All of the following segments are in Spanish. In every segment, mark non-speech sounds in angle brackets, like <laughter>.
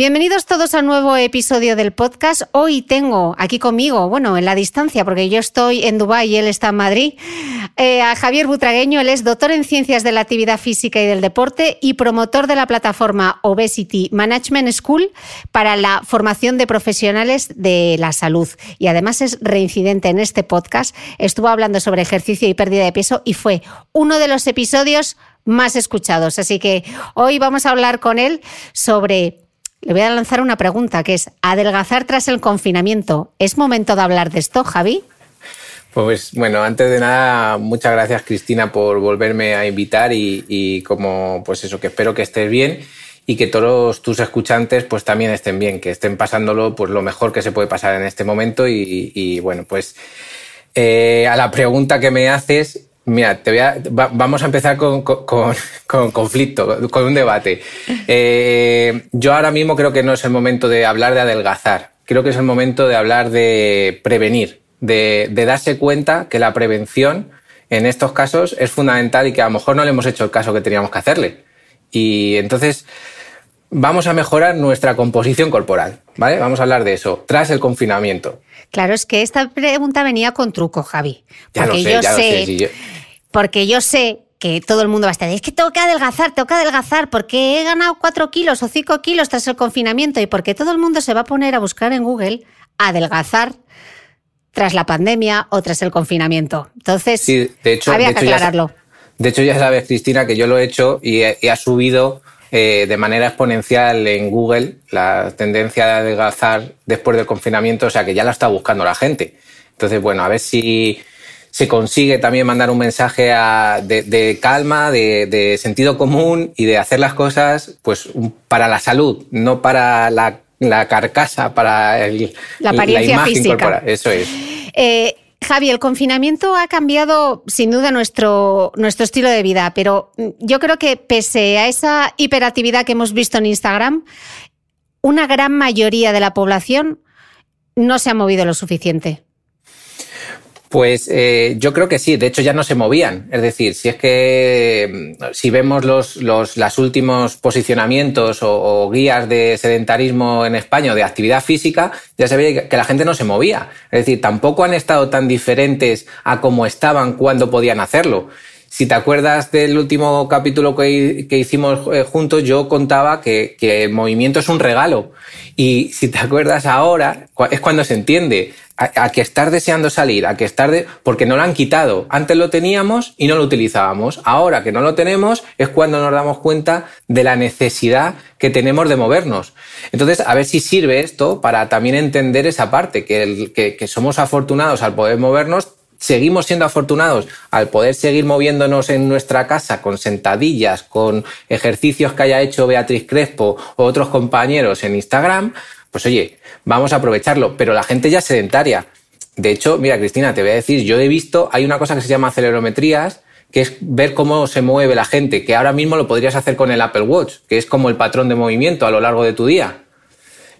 Bienvenidos todos a un nuevo episodio del podcast. Hoy tengo aquí conmigo, bueno, en la distancia, porque yo estoy en Dubái y él está en Madrid, eh, a Javier Butragueño. Él es doctor en ciencias de la actividad física y del deporte y promotor de la plataforma Obesity Management School para la formación de profesionales de la salud. Y además es reincidente en este podcast. Estuvo hablando sobre ejercicio y pérdida de peso y fue uno de los episodios más escuchados. Así que hoy vamos a hablar con él sobre le voy a lanzar una pregunta que es, ¿adelgazar tras el confinamiento? ¿Es momento de hablar de esto, Javi? Pues bueno, antes de nada, muchas gracias Cristina por volverme a invitar y, como pues eso, que espero que estés bien y que todos tus escuchantes pues también estén bien, que estén pasándolo pues lo mejor que se puede pasar en este momento y, bueno, pues eh, a la pregunta que me haces, Mira, te voy a, vamos a empezar con, conflicto, con un debate. <laughs> Eh, yo ahora mismo creo que no es el momento de hablar de adelgazar, creo que es el momento de hablar de prevenir, de, darse cuenta que la prevención en estos casos es fundamental y que a lo mejor no le hemos hecho el caso que teníamos que hacerle. Y entonces vamos a mejorar nuestra composición corporal, ¿vale? Vamos a hablar de eso tras el confinamiento. Claro, es que esta pregunta venía con truco, Javi. Porque yo sé, porque yo sé que todo el mundo va a estar, es que tengo que adelgazar, tengo que adelgazar, porque he ganado cuatro kilos o cinco kilos tras el confinamiento y porque todo el mundo se va a poner a buscar en Google adelgazar tras la pandemia o tras el confinamiento. Entonces, de hecho, había que aclararlo. de hecho, ya sabes, Cristina, que yo lo he hecho y, ha subido eh, de manera exponencial en Google la tendencia de adelgazar después del confinamiento, o sea que ya la está buscando la gente. Entonces, bueno, a ver si se consigue también mandar un mensaje de, calma, de, sentido común y de hacer las cosas pues para la salud, no para la, carcasa, para el, la apariencia imagen física. corporal. Eso es. Eh, Javi, el confinamiento ha cambiado sin duda nuestro, nuestro estilo de vida, pero yo creo que pese a esa hiperactividad que hemos visto en Instagram, una gran mayoría de la población no se ha movido lo suficiente. Pues eh, yo creo que sí, de hecho ya no se movían. Es decir, si es que mm, si vemos los, los últimos posicionamientos o, guías de sedentarismo en España o de actividad física, ya se ve que la gente no se movía. Es decir, tampoco han estado tan diferentes a como estaban cuando podían hacerlo. Si te acuerdas del último capítulo que, hicimos eh, juntos, yo contaba que, el movimiento es un regalo. Y si te acuerdas ahora, es cuando se entiende a, que estar deseando salir, a que estar de, porque no lo han quitado. Antes lo teníamos y no lo utilizábamos. Ahora que no lo tenemos es cuando nos damos cuenta de la necesidad que tenemos de movernos. Entonces, a ver si sirve esto para también entender esa parte, que, que somos afortunados al poder movernos seguimos siendo afortunados al poder seguir moviéndonos en nuestra casa con sentadillas, con ejercicios que haya hecho Beatriz Crespo o otros compañeros en Instagram, pues oye, vamos a aprovecharlo. Pero la gente ya es sedentaria. De hecho, mira, Cristina, te voy a decir, yo he visto, hay una cosa que se llama acelerometrías, que es ver cómo se mueve la gente, que ahora mismo lo podrías hacer con el Apple Watch, que es como el patrón de movimiento a lo largo de tu día.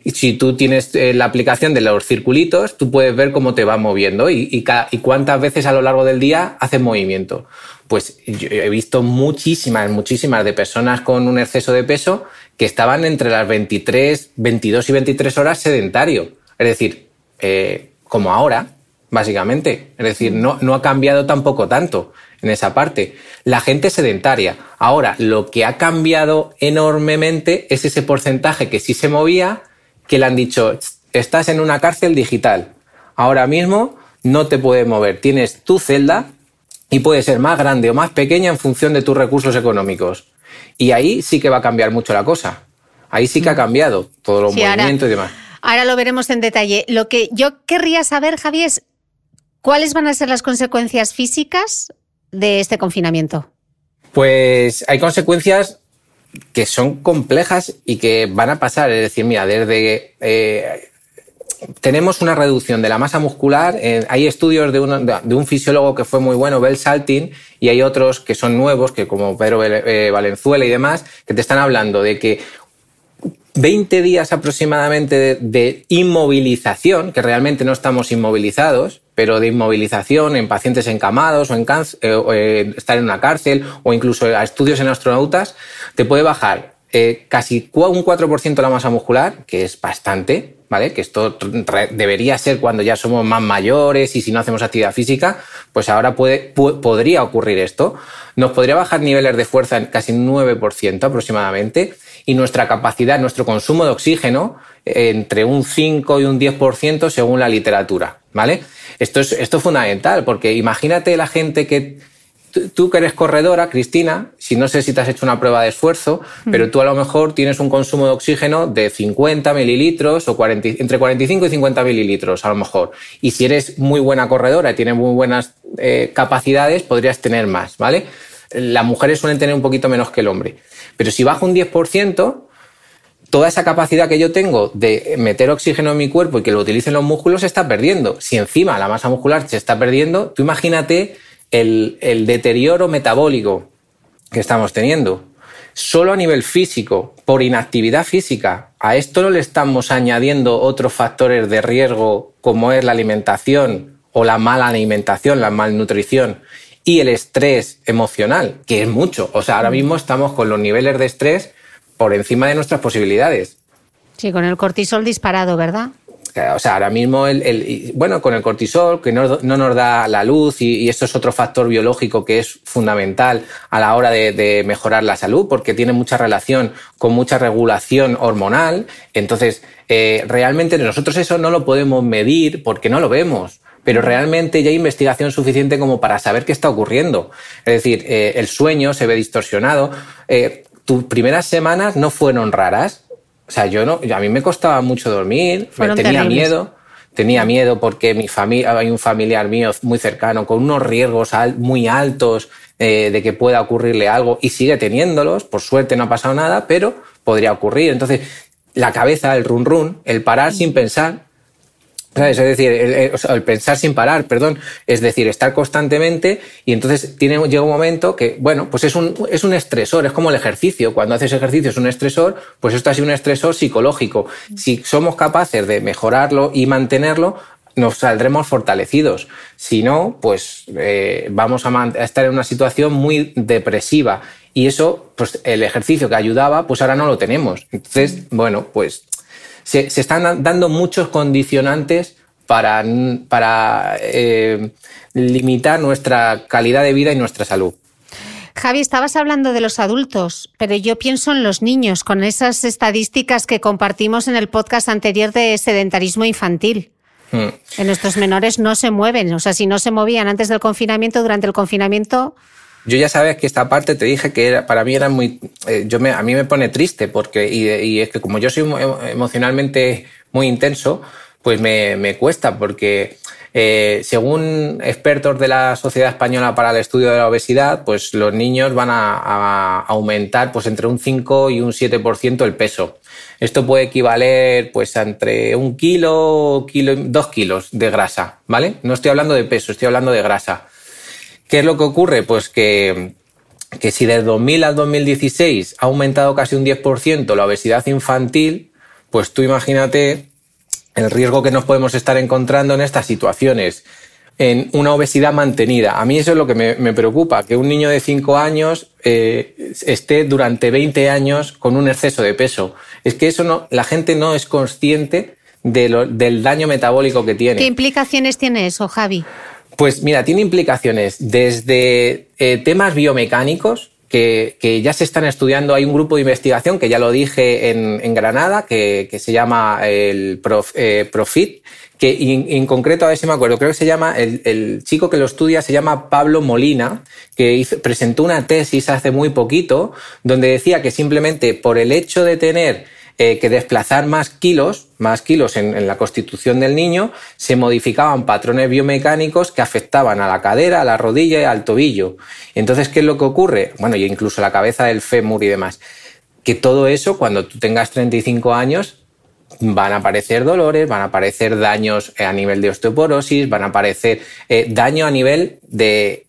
Y si tú tienes eh, la aplicación de los circulitos, tú puedes ver cómo te va moviendo y, y, cuántas veces a lo largo del día haces movimiento. Pues yo he visto muchísimas, muchísimas de personas con un exceso de peso que estaban entre las 23, 22 y 23 horas sedentario. Es decir, eh, como ahora, básicamente. Es decir, no, no ha cambiado tampoco tanto en esa parte. La gente sedentaria. Ahora, lo que ha cambiado enormemente es ese porcentaje que sí se movía, que le han dicho, estás en una cárcel digital. Ahora mismo no te puedes mover. Tienes tu celda y puede ser más grande o más pequeña en función de tus recursos económicos. Y ahí sí que va a cambiar mucho la cosa. Ahí sí que ha mm. cambiado todo los movimientos y demás. Ahora lo veremos en detalle. Lo que yo querría saber, Javier, es cuáles van a ser las consecuencias físicas de este confinamiento. Pues hay consecuencias que son complejas y que van a pasar. Es decir, mira, desde eh, tenemos una reducción de la masa muscular. Eh, hay estudios de, un fisiólogo que fue muy bueno, Bell Saltin, y hay otros que son nuevos, que como Pedro eh, Valenzuela y demás, que te están hablando de que 20 días aproximadamente de, inmovilización, que realmente no estamos inmovilizados, pero de inmovilización en pacientes encamados o en eh, estar en una cárcel o incluso a estudios en astronautas, te puede bajar eh, casi un 4% la masa muscular, que es bastante, ¿vale? Que esto debería ser cuando ya somos más mayores y si no hacemos actividad física, pues ahora puede, podría ocurrir esto. Nos podría bajar niveles de fuerza en casi un 9% aproximadamente y nuestra capacidad, nuestro consumo de oxígeno entre un 5 y un 10% según la literatura, ¿vale? Esto es, esto es fundamental porque imagínate la gente que tú que eres corredora, Cristina, si no sé si te has hecho una prueba de esfuerzo, mm. pero tú a lo mejor tienes un consumo de oxígeno de 50 mililitros o entre 45 y 50 mililitros a lo mejor. Y si eres muy buena corredora y tienes muy buenas eh, capacidades, podrías tener más, ¿vale? Las mujeres suelen tener un poquito menos que el hombre. Pero si bajo un 10%, toda esa capacidad que yo tengo de meter oxígeno en mi cuerpo y que lo utilicen los músculos se está perdiendo. Si encima la masa muscular se está perdiendo, tú imagínate el, el deterioro metabólico que estamos teniendo. Solo a nivel físico, por inactividad física, a esto no le estamos añadiendo otros factores de riesgo como es la alimentación o la mala alimentación, la malnutrición y el estrés emocional, que es mucho. O sea, ahora mismo estamos con los niveles de estrés por encima de nuestras posibilidades. Sí, con el cortisol disparado, ¿verdad? O sea, ahora mismo, el, bueno, con el cortisol, que no, nos da la luz, y, esto es otro factor biológico que es fundamental a la hora de, mejorar la salud, porque tiene mucha relación con mucha regulación hormonal. Entonces, eh, realmente nosotros eso no lo podemos medir porque no lo vemos pero realmente ya hay investigación suficiente como para saber qué está ocurriendo. Es decir, eh, el sueño se ve distorsionado. Eh, tus primeras semanas no fueron raras, o sea, yo no, a mí me costaba mucho dormir, me tenía miedo, tenía miedo porque mi familia, hay un familiar mío muy cercano con unos riesgos muy altos eh, de que pueda ocurrirle algo y sigue teniéndolos. Por suerte no ha pasado nada, pero podría ocurrir. Entonces, la cabeza, el run run, el parar sin pensar, es decir, el, pensar sin parar, perdón, es decir, estar constantemente y entonces tiene, llega un momento que, bueno, pues es un, es un estresor, es como el ejercicio. Cuando haces ejercicio es un estresor, pues esto ha sido un estresor psicológico. Si somos capaces de mejorarlo y mantenerlo, nos saldremos fortalecidos. Si no, pues eh, vamos a, a, estar en una situación muy depresiva. Y eso, pues el ejercicio que ayudaba, pues ahora no lo tenemos. Entonces, bueno, pues se, están dando muchos condicionantes para, para eh, limitar nuestra calidad de vida y nuestra salud. Javi, estabas hablando de los adultos, pero yo pienso en los niños, con esas estadísticas que compartimos en el podcast anterior de sedentarismo infantil. Hmm. En nuestros menores no se mueven, o sea, si no se movían antes del confinamiento, durante el confinamiento, yo ya sabes que esta parte te dije que era, para mí era muy. Eh, yo me, a mí me pone triste porque. Y, es que como yo soy emocionalmente muy intenso, pues me, me cuesta porque. Eh, según expertos de la Sociedad Española para el Estudio de la Obesidad, pues los niños van a, aumentar pues entre un 5 y un 7% el peso. Esto puede equivaler pues entre un kilo, kilo, dos kilos de grasa, ¿vale? No estoy hablando de peso, estoy hablando de grasa. ¿Qué es lo que ocurre? Pues que, que si de 2000 al 2016 ha aumentado casi un 10% la obesidad infantil, pues tú imagínate el riesgo que nos podemos estar encontrando en estas situaciones, en una obesidad mantenida. A mí eso es lo que me, preocupa, que un niño de 5 años eh, esté durante 20 años con un exceso de peso. Es que eso no, la gente no es consciente del daño metabólico que tiene. ¿Qué implicaciones tiene eso, Javi? Pues mira, tiene implicaciones desde eh, temas biomecánicos, que, ya se están estudiando. Hay un grupo de investigación que ya lo dije en, Granada, que, se llama el eh, Profit, que en, concreto, a ver si me acuerdo, creo que se llama, el, chico que lo estudia se llama Pablo Molina, que presentó una tesis hace muy poquito, donde decía que simplemente por el hecho de tener eh, que desplazar más kilos, más kilos en, la constitución del niño, se modificaban patrones biomecánicos que afectaban a la cadera, a la rodilla y al tobillo. Entonces, ¿qué es lo que ocurre? Bueno, y incluso la cabeza del fémur y demás. Que todo eso, cuando tú tengas 35 años, van a aparecer dolores, van a aparecer daños a nivel de osteoporosis, van a aparecer eh, daño a nivel de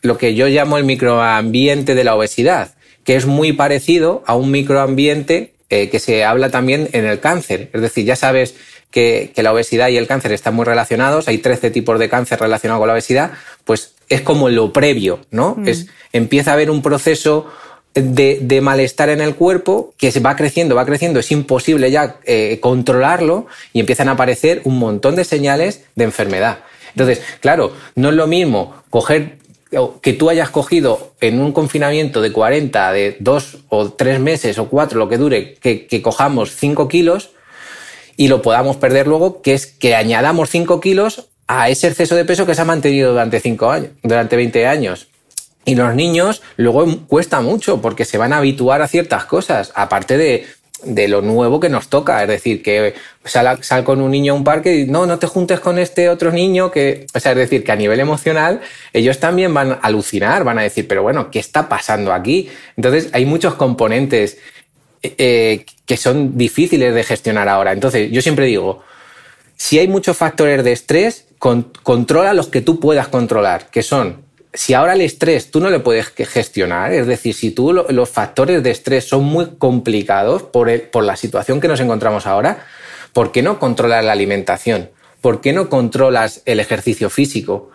lo que yo llamo el microambiente de la obesidad, que es muy parecido a un microambiente eh, que se habla también en el cáncer. Es decir, ya sabes que, la obesidad y el cáncer están muy relacionados, hay 13 tipos de cáncer relacionados con la obesidad, pues es como lo previo, ¿no? Mm. Es, empieza a haber un proceso de, malestar en el cuerpo que se va creciendo, va creciendo, es imposible ya eh, controlarlo y empiezan a aparecer un montón de señales de enfermedad. Entonces, claro, no es lo mismo coger que tú hayas cogido en un confinamiento de 40, de dos o tres meses o cuatro, lo que dure, que, cojamos 5 kilos y lo podamos perder luego, que es que añadamos 5 kilos a ese exceso de peso que se ha mantenido durante cinco años, durante 20 años. Y los niños luego cuesta mucho porque se van a habituar a ciertas cosas, aparte de de lo nuevo que nos toca. Es decir, que sal, con un niño a un parque y no, no te juntes con este otro niño que. Es decir, que a nivel emocional ellos también van a alucinar, van a decir, pero bueno, ¿qué está pasando aquí? Entonces, hay muchos componentes eh, que son difíciles de gestionar ahora. Entonces, yo siempre digo, si hay muchos factores de estrés, controla los que tú puedas controlar, que son si ahora el estrés tú no le puedes gestionar, es decir, si tú los factores de estrés son muy complicados por, por la situación que nos encontramos ahora, ¿por qué no controlas la alimentación? ¿Por qué no controlas el ejercicio físico?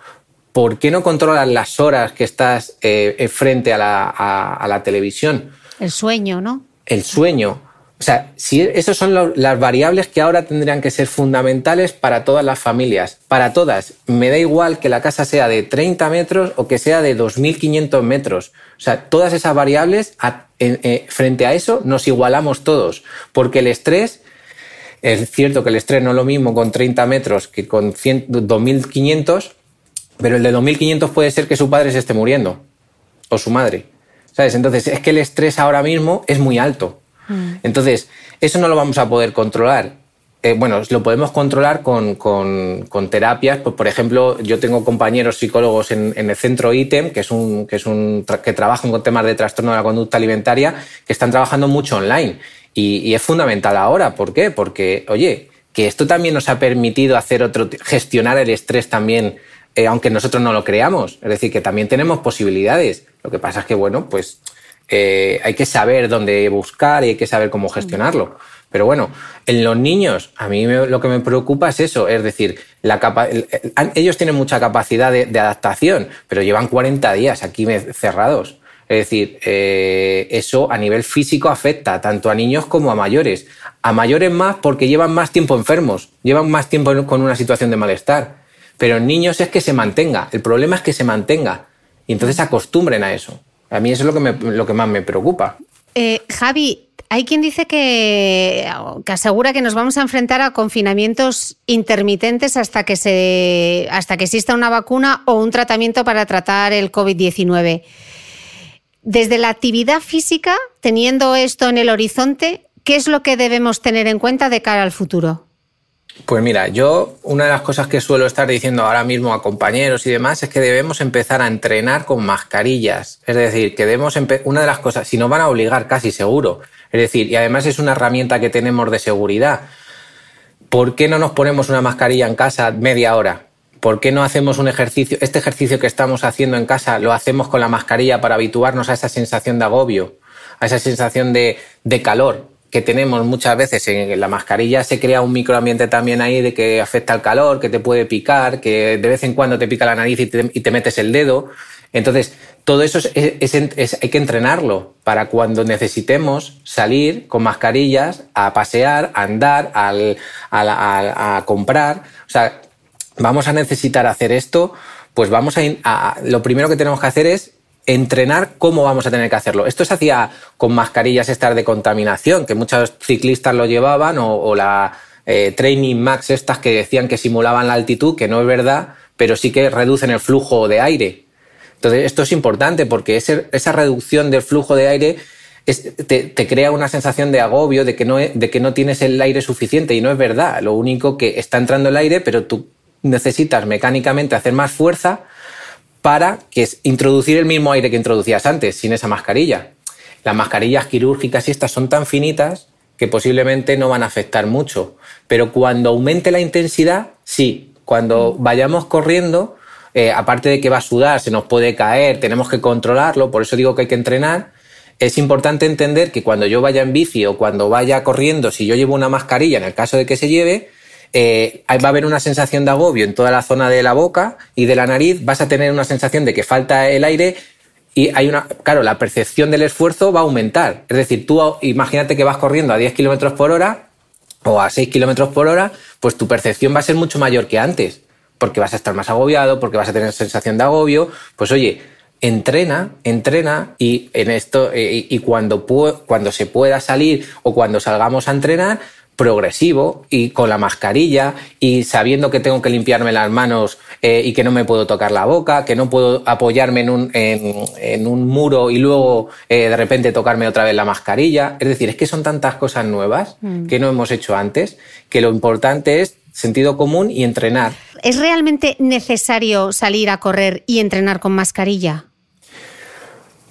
¿Por qué no controlas las horas que estás eh, frente a la, a la televisión? El sueño, ¿no? El sueño. O sea, si esas son las variables que ahora tendrían que ser fundamentales para todas las familias, para todas. Me da igual que la casa sea de 30 metros o que sea de 2.500 metros. O sea, todas esas variables, eh, frente a eso, nos igualamos todos. Porque el estrés, es cierto que el estrés no es lo mismo con 30 metros que con 2.500, pero el de 2.500 puede ser que su padre se esté muriendo o su madre. ¿Sabes? Entonces, es que el estrés ahora mismo es muy alto. Mm. Entonces, eso no lo vamos a poder controlar. Eh, bueno, lo podemos controlar con, terapias. Pues, por ejemplo, yo tengo compañeros psicólogos en, el centro ITEM, que es un, que, es un, que trabajan con temas de trastorno de la conducta alimentaria, que están trabajando mucho online. Y, es fundamental ahora. ¿Por qué? Porque, oye, que esto también nos ha permitido hacer otro, gestionar el estrés también, eh, aunque nosotros no lo creamos. Es decir, que también tenemos posibilidades. Lo que pasa es que, bueno, pues eh, hay que saber dónde buscar y hay que saber cómo gestionarlo. Pero bueno, en los niños, a mí lo que me preocupa es eso, es decir, ellos tienen mucha capacidad de, adaptación, pero llevan 40 días aquí cerrados. Es decir, eh, eso a nivel físico afecta tanto a niños como a mayores. A mayores más porque llevan más tiempo enfermos, llevan más tiempo con una situación de malestar. Pero en niños es que se mantenga. El problema es que se mantenga. Y entonces acostumbren a eso. A mí eso es lo que, lo que más me preocupa. Eh, Javi, hay quien dice que, que, asegura que nos vamos a enfrentar a confinamientos intermitentes hasta que, se, hasta que exista una vacuna o un tratamiento para tratar el COVID-19. Desde la actividad física, teniendo esto en el horizonte, ¿qué es lo que debemos tener en cuenta de cara al futuro? Pues mira, yo una de las cosas que suelo estar diciendo ahora mismo a compañeros y demás es que debemos empezar a entrenar con mascarillas. Es decir, que debemos una de las cosas, si nos van a obligar casi seguro, es decir, y además es una herramienta que tenemos de seguridad. ¿Por qué no nos ponemos una mascarilla en casa media hora? ¿Por qué no hacemos un ejercicio? Este ejercicio que estamos haciendo en casa lo hacemos con la mascarilla para habituarnos a esa sensación de agobio, a esa sensación de, de calor que tenemos muchas veces en la mascarilla se crea un microambiente también ahí de que afecta al calor, que te puede picar, que de vez en cuando te pica la nariz y te, metes el dedo. Entonces, todo eso es, hay que entrenarlo para cuando necesitemos salir con mascarillas a pasear, a andar, a, comprar. O sea, vamos a necesitar hacer esto, pues vamos a, lo primero que tenemos que hacer es entrenar cómo vamos a tener que hacerlo. Esto se hacía con mascarillas estas de contaminación, que muchos ciclistas lo llevaban, o, la eh, Training Max estas que decían que simulaban la altitud, que no es verdad, pero sí que reducen el flujo de aire. Entonces, esto es importante porque esa reducción del flujo de aire te, crea una sensación de agobio, de que, no, de que no tienes el aire suficiente y no es verdad. Lo único que está entrando el aire, pero tú necesitas mecánicamente hacer más fuerza para que es introducir el mismo aire que introducías antes, sin esa mascarilla. Las mascarillas quirúrgicas y estas son tan finitas que posiblemente no van a afectar mucho. Pero cuando aumente la intensidad, sí. Cuando vayamos corriendo, eh, aparte de que va a sudar, se nos puede caer, tenemos que controlarlo, por eso digo que hay que entrenar. Es importante entender que cuando yo vaya en bici o cuando vaya corriendo, si yo llevo una mascarilla, en el caso de que se lleve, eh, va a haber una sensación de agobio en toda la zona de la boca y de la nariz, vas a tener una sensación de que falta el aire y hay una, claro, la percepción del esfuerzo va a aumentar. Es decir, tú imagínate que vas corriendo a 10 kilómetros por hora o a 6 kilómetros por hora, pues tu percepción va a ser mucho mayor que antes, porque vas a estar más agobiado, porque vas a tener sensación de agobio. Pues oye, entrena, entrena y en esto, eh, y cuando, cuando se pueda salir o cuando salgamos a entrenar, progresivo y con la mascarilla y sabiendo que tengo que limpiarme las manos eh, y que no me puedo tocar la boca, que no puedo apoyarme en un, en, un muro y luego eh, de repente tocarme otra vez la mascarilla. Es decir, es que son tantas cosas nuevas mm. que no hemos hecho antes que lo importante es sentido común y entrenar. ¿Es realmente necesario salir a correr y entrenar con mascarilla?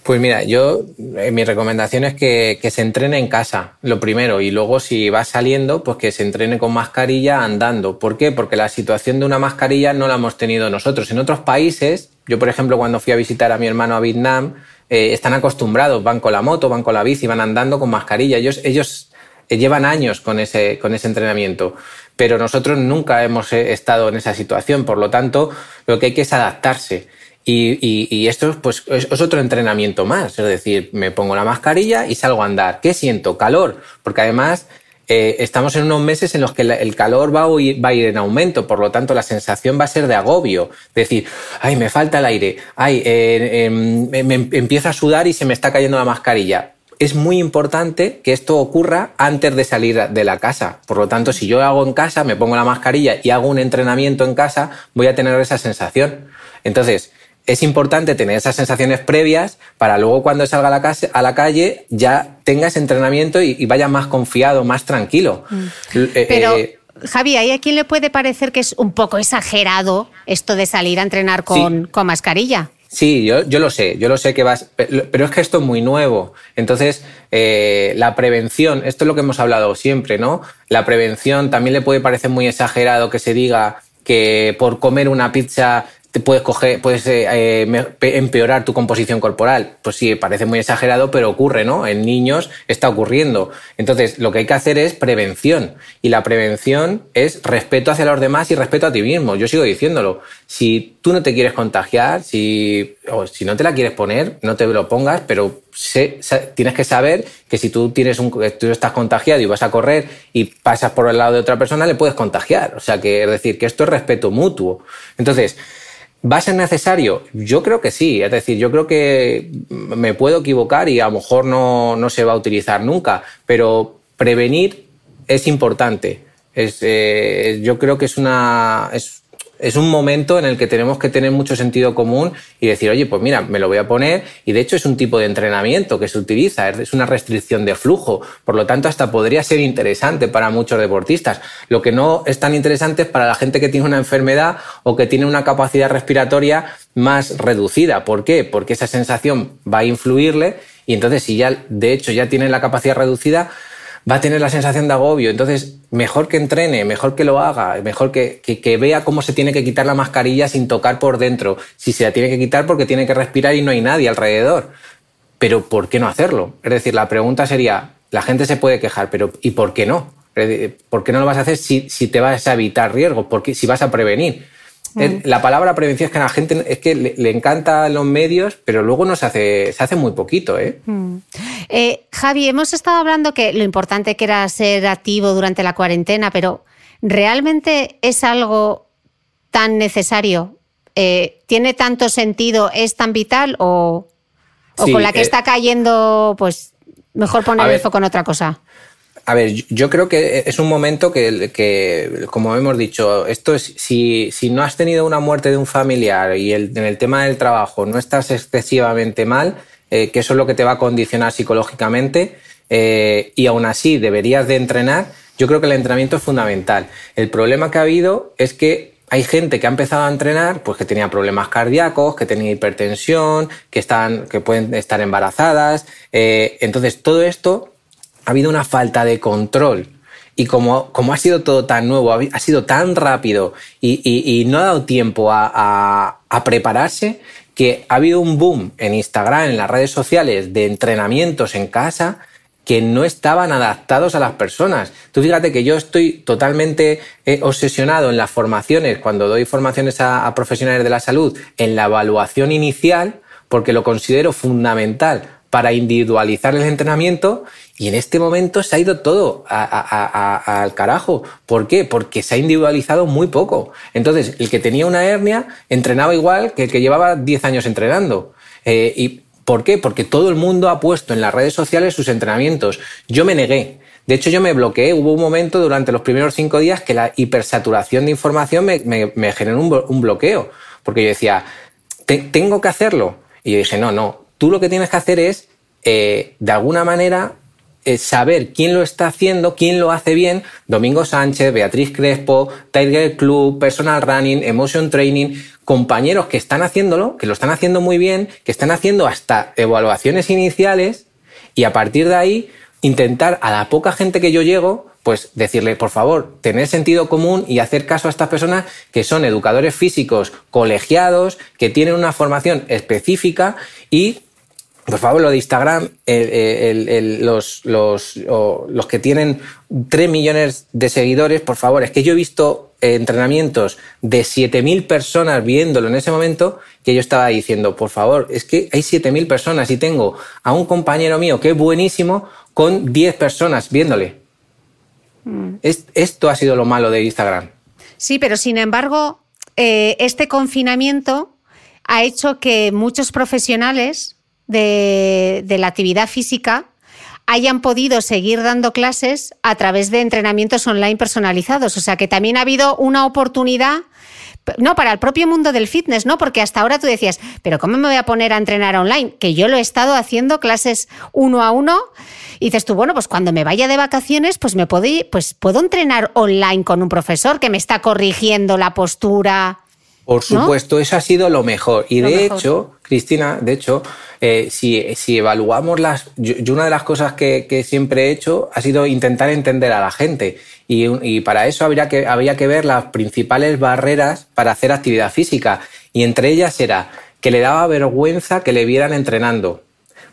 Pues mira, yo, eh, mi recomendación es que, se entrene en casa, lo primero, y luego si va saliendo, pues que se entrene con mascarilla andando. ¿Por qué? Porque la situación de una mascarilla no la hemos tenido nosotros. En otros países, yo por ejemplo cuando fui a visitar a mi hermano a Vietnam, eh, están acostumbrados, van con la moto, van con la bici, van andando con mascarilla. Ellos, ellos eh, llevan años con ese, con ese entrenamiento, pero nosotros nunca hemos estado en esa situación, por lo tanto, lo que hay que es adaptarse. Y, esto pues, es, otro entrenamiento más, es decir, me pongo la mascarilla y salgo a andar. ¿Qué siento? Calor, porque además eh, estamos en unos meses en los que el calor va a, ir, va a ir en aumento, por lo tanto la sensación va a ser de agobio, decir, ay, me falta el aire, ay, eh, em, me, empiezo a sudar y se me está cayendo la mascarilla. Es muy importante que esto ocurra antes de salir de la casa. Por lo tanto, si yo hago en casa, me pongo la mascarilla y hago un entrenamiento en casa, voy a tener esa sensación. Entonces, es importante tener esas sensaciones previas para luego cuando salga a la, a la calle ya tenga ese entrenamiento y, vaya más confiado, más tranquilo. Mm. Eh, Pero, eh, Javi, ¿hay a quién le puede parecer que es un poco exagerado esto de salir a entrenar con, con mascarilla? Sí, yo, yo, lo sé, yo lo sé que vas, pero es que esto es muy nuevo. Entonces, eh, la prevención, esto es lo que hemos hablado siempre, ¿no? La prevención también le puede parecer muy exagerado que se diga que por comer una pizza puedes coger, puedes eh, eh, empeorar tu composición corporal. Pues sí, parece muy exagerado, pero ocurre, ¿no? En niños está ocurriendo. Entonces, lo que hay que hacer es prevención. Y la prevención es respeto hacia los demás y respeto a ti mismo. Yo sigo diciéndolo. Si tú no te quieres contagiar, si, o si no te la quieres poner, no te lo pongas, pero tienes que saber que si tú tienes un, tú estás contagiado y vas a correr y pasas por el lado de otra persona, le puedes contagiar. O sea que, es decir, que esto es respeto mutuo. Entonces, ¿Va a ser necesario? Yo creo que sí. Es decir, yo creo que me puedo equivocar y a lo mejor no, no se va a utilizar nunca, pero prevenir es importante. Es, eh, yo creo que es una, es un momento en el que tenemos que tener mucho sentido común y decir, oye, pues mira, me lo voy a poner y de hecho es un tipo de entrenamiento que se utiliza, es una restricción de flujo, por lo tanto hasta podría ser interesante para muchos deportistas. Lo que no es tan interesante es para la gente que tiene una enfermedad o que tiene una capacidad respiratoria más reducida. ¿Por qué? Porque esa sensación va a influirle y entonces si ya de hecho ya tiene la capacidad reducida, va a tener la sensación de agobio. Entonces, mejor que entrene, mejor que lo haga, mejor que, que, vea cómo se tiene que quitar la mascarilla sin tocar por dentro. Si se la tiene que quitar porque tiene que respirar y no hay nadie alrededor. Pero ¿por qué no hacerlo? Es decir, la pregunta sería, la gente se puede quejar, pero ¿y por qué no? ¿Por qué no lo vas a hacer si, si te vas a evitar riesgos? ¿Por si vas a prevenir? Mm. La palabra prevención es que a la gente es que le, encanta los medios, pero luego no se hace, se hace muy poquito. ¿eh? Mm. ¿eh? Javi, hemos estado hablando que lo importante que era ser activo durante la cuarentena, pero ¿realmente es algo tan necesario? Eh, ¿Tiene tanto sentido? ¿Es tan vital? ¿O, con la que eh, está cayendo, pues mejor poner el foco en otra cosa? A ver, yo creo que es un momento que, como hemos dicho, esto es, si, si, no has tenido una muerte de un familiar y el, en el tema del trabajo no estás excesivamente mal, eh, que eso es lo que te va a condicionar psicológicamente, eh, y aún así deberías de entrenar, yo creo que el entrenamiento es fundamental. El problema que ha habido es que hay gente que ha empezado a entrenar, pues que tenía problemas cardíacos, que tenía hipertensión, que, están, que pueden estar embarazadas. Eh, entonces, todo esto ha habido una falta de control. Y como, como ha sido todo tan nuevo, ha, sido tan rápido y, no ha dado tiempo a, prepararse, que ha habido un boom en Instagram, en las redes sociales, de entrenamientos en casa que no estaban adaptados a las personas. Tú fíjate que yo estoy totalmente eh, obsesionado en las formaciones, cuando doy formaciones a profesionales de la salud, en la evaluación inicial, porque lo considero fundamental para individualizar el entrenamiento y en este momento se ha ido todo al carajo. ¿Por qué? Porque se ha individualizado muy poco. Entonces, el que tenía una hernia entrenaba igual que el que llevaba 10 años entrenando. Eh, ¿Y por qué? Porque todo el mundo ha puesto en las redes sociales sus entrenamientos. Yo me negué. De hecho, yo me bloqueé. Hubo un momento durante los primeros cinco días que la hipersaturación de información me, generó un, bloqueo. Porque yo decía, ¿tengo que hacerlo? Y yo dije, no, no, Tú lo que tienes que hacer es, eh, de alguna manera, eh, saber quién lo está haciendo, quién lo hace bien. Domingo Sánchez, Beatriz Crespo, Tiger Club, Personal Running, Emotion Training, compañeros que están haciéndolo, que lo están haciendo muy bien, que están haciendo hasta evaluaciones iniciales y a partir de ahí intentar a la poca gente que yo llego, pues decirle, por favor, tener sentido común y hacer caso a estas personas que son educadores físicos colegiados, que tienen una formación específica y por favor, lo de Instagram, los, los, los, que tienen 3 millones de seguidores, por favor, es que yo he visto entrenamientos de 7.000 personas viéndolo en ese momento que yo estaba diciendo, por favor, es que hay 7.000 personas y tengo a un compañero mío que es buenísimo con 10 personas viéndole. Mm. esto ha sido lo malo de Instagram. Sí, pero sin embargo, eh, este confinamiento ha hecho que muchos profesionales de, la actividad física hayan podido seguir dando clases a través de entrenamientos online personalizados. O sea que también ha habido una oportunidad no, para el propio mundo del fitness, ¿no? Porque hasta ahora tú decías, pero ¿cómo me voy a poner a entrenar online? Que yo lo he estado haciendo clases uno a uno. Y dices tú, bueno, pues cuando me vaya de vacaciones, pues me puedo, pues puedo entrenar online con un profesor que me está corrigiendo la postura. Por supuesto, eso ha sido lo mejor. Y de hecho, Cristina, de hecho, eh, si, si, evaluamos las... Yo, una de las cosas que, que, siempre he hecho ha sido intentar entender a la gente. Y, y, para eso habría que, había que ver las principales barreras para hacer actividad física. Y entre ellas era que le daba vergüenza que le vieran entrenando.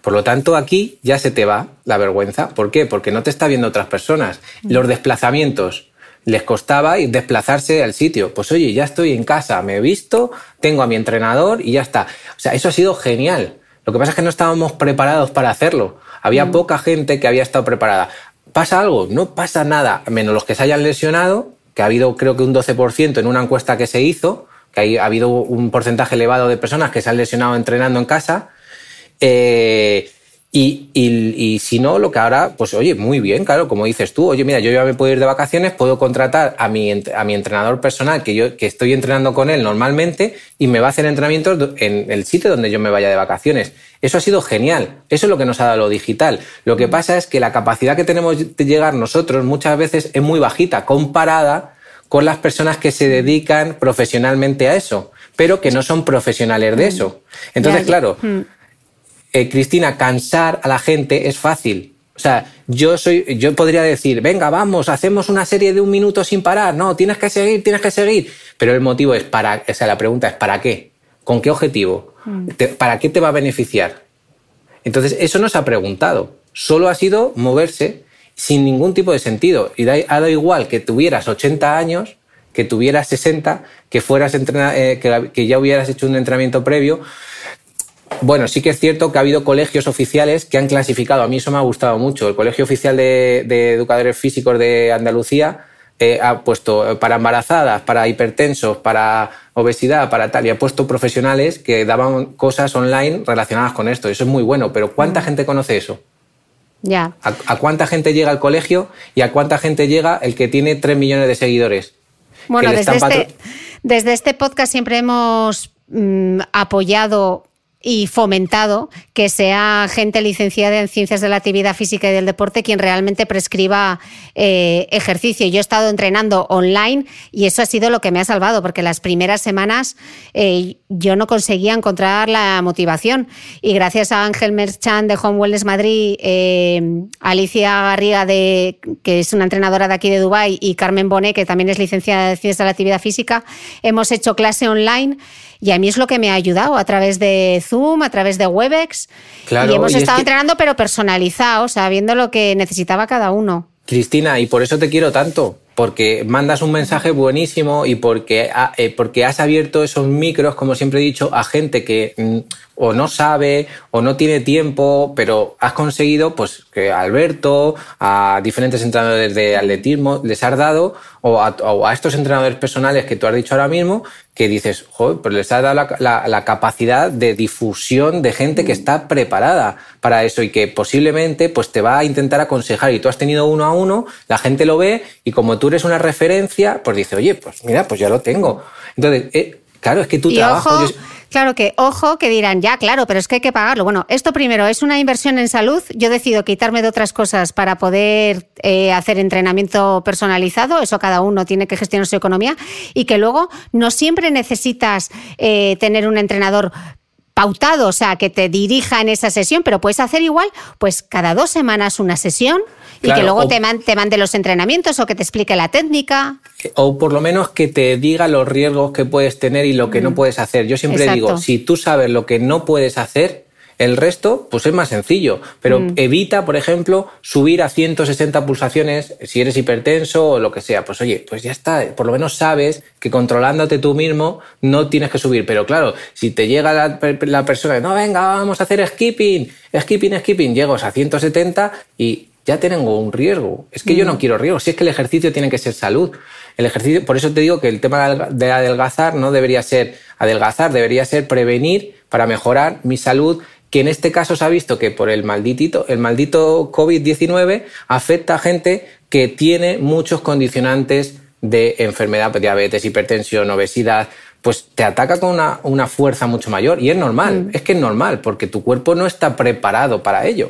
Por lo tanto, aquí ya se te va la vergüenza. ¿Por qué? Porque no te está viendo otras personas. Mm. Los desplazamientos les costaba ir desplazarse al sitio. Pues oye, ya estoy en casa, me he visto, tengo a mi entrenador y ya está. O sea, eso ha sido genial. Lo que pasa es que no estábamos preparados para hacerlo. Había mm. poca gente que había estado preparada. ¿Pasa algo? No pasa nada, menos los que se hayan lesionado, que ha habido creo que un 12% en una encuesta que se hizo, que ha habido un porcentaje elevado de personas que se han lesionado entrenando en casa. Eh, y, y, si no, lo que ahora, pues oye, muy bien, claro, como dices tú, oye, mira, yo ya me puedo ir de vacaciones, puedo contratar a mi, a mi entrenador personal, que yo que estoy entrenando con él normalmente, y me va a hacer entrenamientos en el sitio donde yo me vaya de vacaciones. Eso ha sido genial, eso es lo que nos ha dado lo digital. Lo que pasa es que la capacidad que tenemos de llegar nosotros muchas veces es muy bajita comparada con las personas que se dedican profesionalmente a eso, pero que no son profesionales de eso. Entonces, claro. Eh, Cristina, cansar a la gente es fácil. O sea, yo soy, yo podría decir, venga, vamos, hacemos una serie de un minuto sin parar. No, tienes que seguir, tienes que seguir. Pero el motivo es para, o sea, la pregunta es ¿para qué? ¿Con qué objetivo? Mm. ¿Para qué te va a beneficiar? Entonces, eso no se ha preguntado. Solo ha sido moverse sin ningún tipo de sentido. Y ha dado igual que tuvieras 80 años, que tuvieras 60, que fueras eh, que, que ya hubieras hecho un entrenamiento previo. Bueno, sí que es cierto que ha habido colegios oficiales que han clasificado, a mí eso me ha gustado mucho, el Colegio Oficial de, Educadores Físicos de Andalucía eh, ha puesto para embarazadas, para hipertensos, para obesidad, para tal, y ha puesto profesionales que daban cosas online relacionadas con esto. Eso es muy bueno, pero ¿cuánta mm. gente conoce eso? Ya. ¿A, cuánta gente llega al colegio y a cuánta gente llega el que tiene 3 millones de seguidores? Bueno, desde este, desde este, podcast siempre hemos mm, apoyado y fomentado que sea gente licenciada en ciencias de la actividad física y del deporte quien realmente prescriba eh, ejercicio. Yo he estado entrenando online y eso ha sido lo que me ha salvado, porque las primeras semanas eh, yo no conseguía encontrar la motivación. Y gracias a Ángel Merchan de Home Wellness Madrid, eh, Alicia Garriga, de, que es una entrenadora de aquí de Dubái, y Carmen Bonet, que también es licenciada en ciencias de la actividad física, hemos hecho clase online y a mí es lo que me ha ayudado a través de Zoom, a través de Webex. y hemos estado entrenando, pero personalizado, sabiendo lo que necesitaba cada uno. Cristina, y por eso te quiero tanto, porque mandas un mensaje buenísimo y porque, eh, porque has abierto esos micros, como siempre he dicho, a gente que mm, o no sabe o no tiene tiempo, pero has conseguido pues que a Alberto, a diferentes entrenadores de atletismo les has dado, o a, estos entrenadores personales que tú has dicho ahora mismo, que dices, joder, pues les has dado la, capacidad de difusión de gente que está preparada para eso y que posiblemente pues te va a intentar aconsejar y tú has tenido uno a uno, la gente lo ve y como tú eres una referencia, pues dice, oye, pues mira, pues ya lo tengo. Entonces, eh, claro, es que tu trabajo... Claro que, ojo, que dirán, ya, claro, pero es que hay que pagarlo. Bueno, esto primero es una inversión en salud. Yo decido quitarme de otras cosas para poder eh, hacer entrenamiento personalizado. Eso cada uno tiene que gestionar su economía. Y que luego no siempre necesitas eh, tener un entrenador pautado, o sea, que te dirija en esa sesión, pero puedes hacer igual, pues cada dos semanas una sesión y que luego te, te mande los entrenamientos o que te explique la técnica. O por lo menos que te diga los riesgos que puedes tener y lo que no mm. puedes hacer. Yo siempre digo, si tú sabes lo que no puedes hacer, el resto, pues es más sencillo. Pero mm. evita, por ejemplo, subir a 160 pulsaciones si eres hipertenso o lo que sea. Pues oye, pues ya está. Por lo menos sabes que controlándote tú mismo no tienes que subir. Pero claro, si te llega la, la persona, no, venga, vamos a hacer skipping, skipping, skipping, llegas a 170 y ya tengo un riesgo. Es que yo no mm. quiero riesgo. Si es que el ejercicio tiene que ser salud. El ejercicio, por eso te digo que el tema de adelgazar no debería ser adelgazar, debería ser prevenir para mejorar mi salud, que en este caso se ha visto que por el maldito, el maldito COVID-19 afecta a gente que tiene muchos condicionantes de enfermedad, diabetes, hipertensión, obesidad, pues te ataca con una, una fuerza mucho mayor. Y es normal, mm. es que es normal, porque tu cuerpo no está preparado para ello.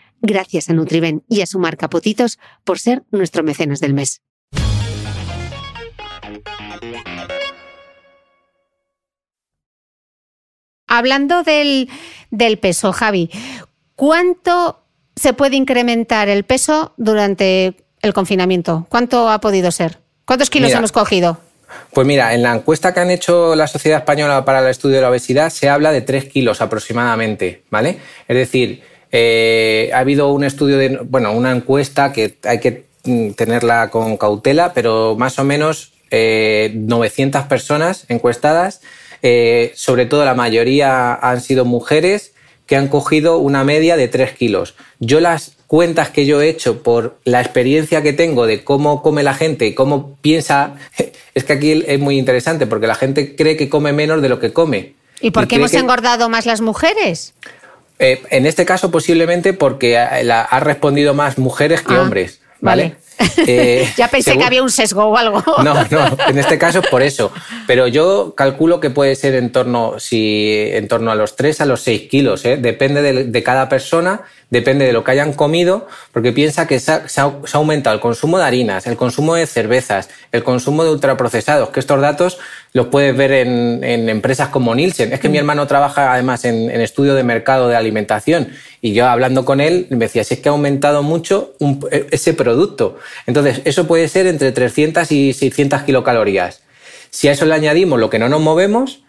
Gracias a Nutriben y a su marca Potitos por ser nuestro mecenas del mes. Hablando del, del peso, Javi, ¿cuánto se puede incrementar el peso durante el confinamiento? ¿Cuánto ha podido ser? ¿Cuántos kilos Mira, hemos cogido? Pues mira, en la encuesta que han hecho la Sociedad Española para el Estudio de la Obesidad se habla de 3 kilos aproximadamente, ¿vale? Es decir, eh, ha habido un estudio de, bueno, una encuesta que hay que mm, tenerla con cautela, pero más o menos eh, 900 personas encuestadas, eh, sobre todo la mayoría han sido mujeres que han cogido una media de 3 kilos. Yo las cuentas que yo he hecho por la experiencia que tengo de cómo come la gente y cómo piensa, <laughs> es que aquí es muy interesante porque la gente cree que come menos de lo que come. ¿Y por qué hemos que- engordado más las mujeres? Eh, en este caso, posiblemente porque ha, la- ha respondido más mujeres que Ah, hombres, ¿vale? Eh, <laughs> ya pensé según- que había un sesgo o algo. <laughs> No, no, en este caso es por eso. Pero yo calculo que puede ser en torno, si, en torno a los 3 a los 6 kilos. ¿eh? Depende de, de cada persona, depende de lo que hayan comido, porque piensa que se ha, se ha- se ha aumentado el consumo de harinas, el consumo de cervezas, el consumo de ultraprocesados, que estos datos los puedes ver en, en empresas como Nielsen. Es que mi hermano trabaja además en, en estudio de mercado de alimentación y yo hablando con él me decía, si es que ha aumentado mucho un- ese producto. Entonces, eso puede ser entre 300 y 600 kilocalorías. Si a eso le añadimos lo que no nos movemos,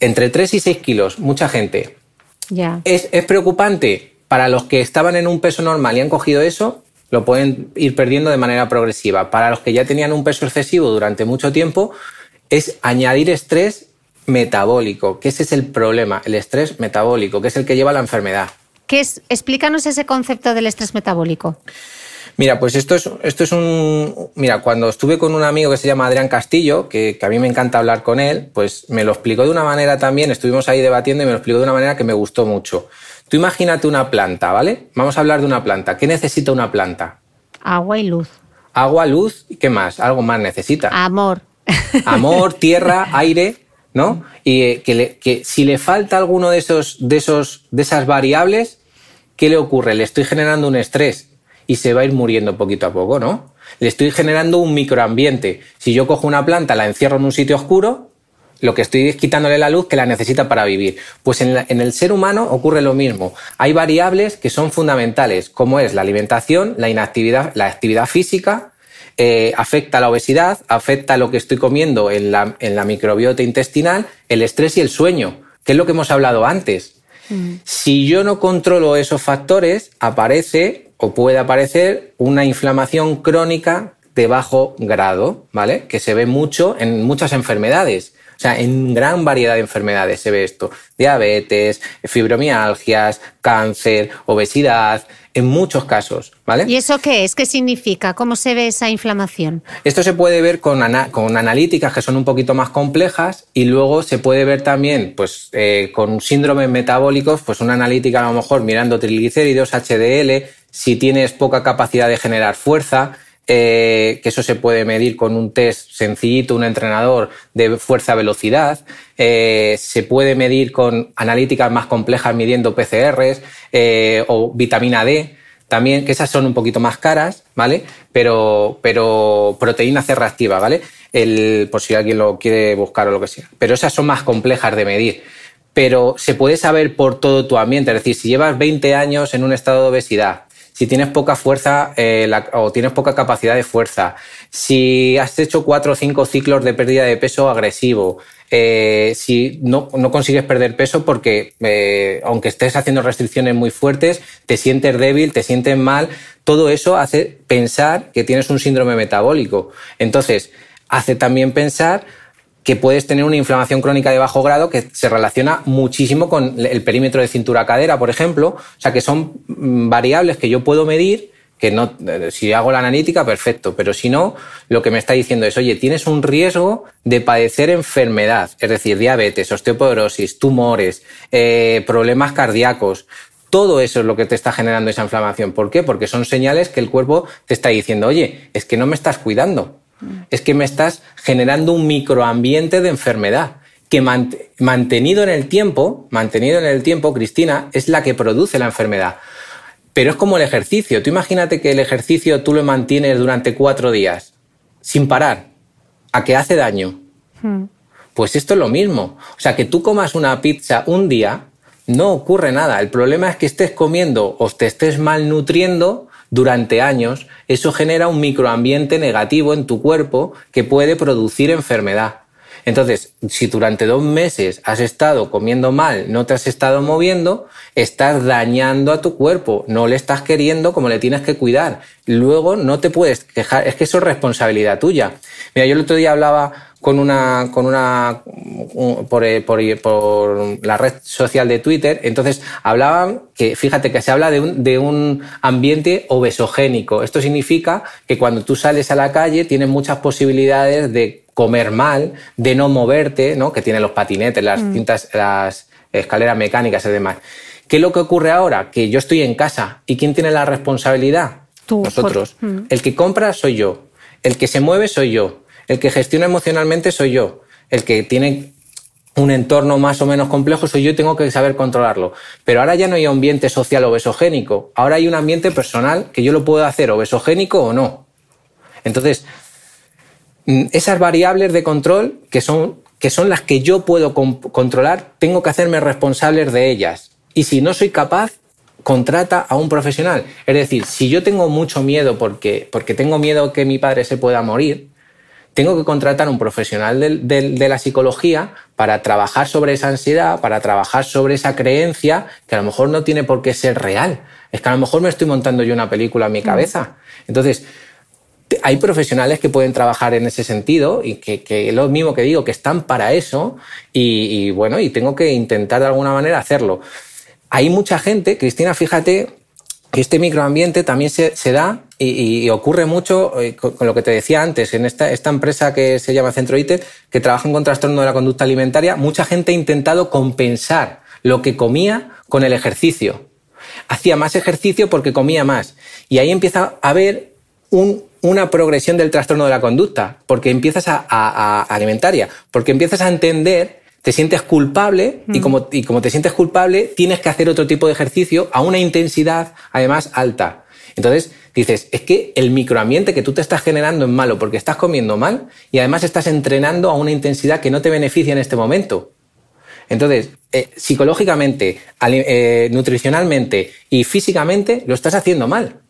entre 3 y 6 kilos, mucha gente. Ya. Es, es preocupante para los que estaban en un peso normal y han cogido eso, lo pueden ir perdiendo de manera progresiva. Para los que ya tenían un peso excesivo durante mucho tiempo, es añadir estrés metabólico, que ese es el problema, el estrés metabólico, que es el que lleva a la enfermedad. ¿Qué es? Explícanos ese concepto del estrés metabólico. Mira, pues esto es, esto es un... Mira, cuando estuve con un amigo que se llama Adrián Castillo, que, que a mí me encanta hablar con él, pues me lo explicó de una manera también, estuvimos ahí debatiendo y me lo explicó de una manera que me gustó mucho. Tú imagínate una planta, ¿vale? Vamos a hablar de una planta. ¿Qué necesita una planta? Agua y luz. Agua, luz y qué más? Algo más necesita. Amor. Amor, <laughs> tierra, aire, ¿no? Y eh, que, le- que si le falta alguno de esos, de esos, de esas variables, ¿qué le ocurre? Le estoy generando un estrés y se va a ir muriendo poquito a poco, ¿no? Le estoy generando un microambiente. Si yo cojo una planta, la encierro en un sitio oscuro, lo que estoy es quitándole la luz que la necesita para vivir. Pues en, la- en el ser humano ocurre lo mismo. Hay variables que son fundamentales, como es la alimentación, la inactividad, la actividad física, eh, afecta a la obesidad, afecta a lo que estoy comiendo en la, en la microbiota intestinal, el estrés y el sueño, que es lo que hemos hablado antes. Si yo no controlo esos factores, aparece o puede aparecer una inflamación crónica de bajo grado, ¿vale? Que se ve mucho en muchas enfermedades. O sea, en gran variedad de enfermedades se ve esto. Diabetes, fibromialgias, cáncer, obesidad, en muchos casos, ¿vale? ¿Y eso qué es? ¿Qué significa? ¿Cómo se ve esa inflamación? Esto se puede ver con, ana- con analíticas que son un poquito más complejas y luego se puede ver también pues, eh, con síndromes metabólicos, pues una analítica a lo mejor mirando triglicéridos, HDL, si tienes poca capacidad de generar fuerza, eh, que eso se puede medir con un test sencillito, un entrenador de fuerza-velocidad, eh, se puede medir con analíticas más complejas midiendo PCRs eh, o vitamina D también, que esas son un poquito más caras, ¿vale? Pero, proteína C reactiva, ¿vale? El, por si alguien lo quiere buscar o lo que sea. Pero esas son más complejas de medir. Pero se puede saber por todo tu ambiente. Es decir, si llevas 20 años en un estado de obesidad, si tienes poca fuerza eh, o tienes poca capacidad de fuerza, si has hecho cuatro o cinco ciclos de pérdida de peso agresivo, eh, si no, no, consigues perder peso porque eh, aunque estés haciendo restricciones muy fuertes, te sientes débil, te sientes mal, todo eso hace pensar que tienes un síndrome metabólico. Entonces, hace también pensar que puedes tener una inflamación crónica de bajo grado que se relaciona muchísimo con el perímetro de cintura-cadera, por ejemplo. O sea, que son mm, variables que yo puedo medir que no, si hago la analítica, perfecto, pero si no, lo que me está diciendo es, oye, tienes un riesgo de padecer enfermedad, es decir, diabetes, osteoporosis, tumores, eh, problemas cardíacos. Todo eso es lo que te está generando esa inflamación. ¿Por qué? Porque son señales que el cuerpo te está diciendo, oye, es que no me estás cuidando, es que me estás generando un microambiente de enfermedad que mantenido en el tiempo, mantenido en el tiempo, Cristina, es la que produce la enfermedad. Pero es como el ejercicio. Tú imagínate que el ejercicio tú lo mantienes durante cuatro días, sin parar, a que hace daño. Hmm. Pues esto es lo mismo. O sea, que tú comas una pizza un día, no ocurre nada. El problema es que estés comiendo o te estés malnutriendo durante años. Eso genera un microambiente negativo en tu cuerpo que puede producir enfermedad. Entonces, si durante dos meses has estado comiendo mal, no te has estado moviendo, estás dañando a tu cuerpo, no le estás queriendo como le tienes que cuidar. Luego no te puedes quejar, es que eso es responsabilidad tuya. Mira, yo el otro día hablaba con una, con una, por, por, por la red social de Twitter, entonces hablaban que, fíjate que se habla de un, de un ambiente obesogénico. Esto significa que cuando tú sales a la calle tienes muchas posibilidades de comer mal, de no moverte, ¿no? Que tiene los patinetes, las mm. cintas, las escaleras mecánicas y demás. ¿Qué es lo que ocurre ahora? Que yo estoy en casa y ¿quién tiene la responsabilidad? Tú, Nosotros. Mm. El que compra soy yo. El que se mueve soy yo. El que gestiona emocionalmente soy yo. El que tiene un entorno más o menos complejo soy yo y tengo que saber controlarlo. Pero ahora ya no hay un ambiente social obesogénico. Ahora hay un ambiente personal que yo lo puedo hacer obesogénico o no. Entonces, Mm, esas variables de control que son, que son las que yo puedo controlar, tengo que hacerme responsable de ellas. Y si no soy capaz, contrata a un profesional. Es decir, si yo tengo mucho miedo porque, porque tengo miedo que mi padre se pueda morir, tengo que contratar a un profesional de, de, la psicología para trabajar sobre esa ansiedad, para trabajar sobre esa creencia que a lo mejor no tiene por qué ser real. Es que a lo mejor me estoy montando yo una película en mi mm. cabeza. Entonces, hay profesionales que pueden trabajar en ese sentido y que, es lo mismo que digo, que están para eso y, bueno, y tengo que intentar de alguna manera hacerlo. Hay mucha gente, Cristina, fíjate que este microambiente también se, da y, ocurre mucho eh, con, lo que te decía antes, en esta, empresa que se llama Centro ITER, que trabajan con trastorno de la conducta alimentaria, mucha gente ha intentado compensar lo que comía con el ejercicio. Hacía más ejercicio porque comía más. Y ahí empieza a haber un, una progresión del trastorno de la conducta, porque empiezas a, alimentaria, porque empiezas a entender, te sientes culpable y, mm. como, y como te sientes culpable, tienes que hacer otro tipo de ejercicio a una intensidad además alta. Entonces dices, es que el microambiente que tú te estás generando es malo porque estás comiendo mal y además estás entrenando a una intensidad que no te beneficia en este momento. Entonces, eh, psicológicamente, eh, nutricionalmente y físicamente lo estás haciendo mal.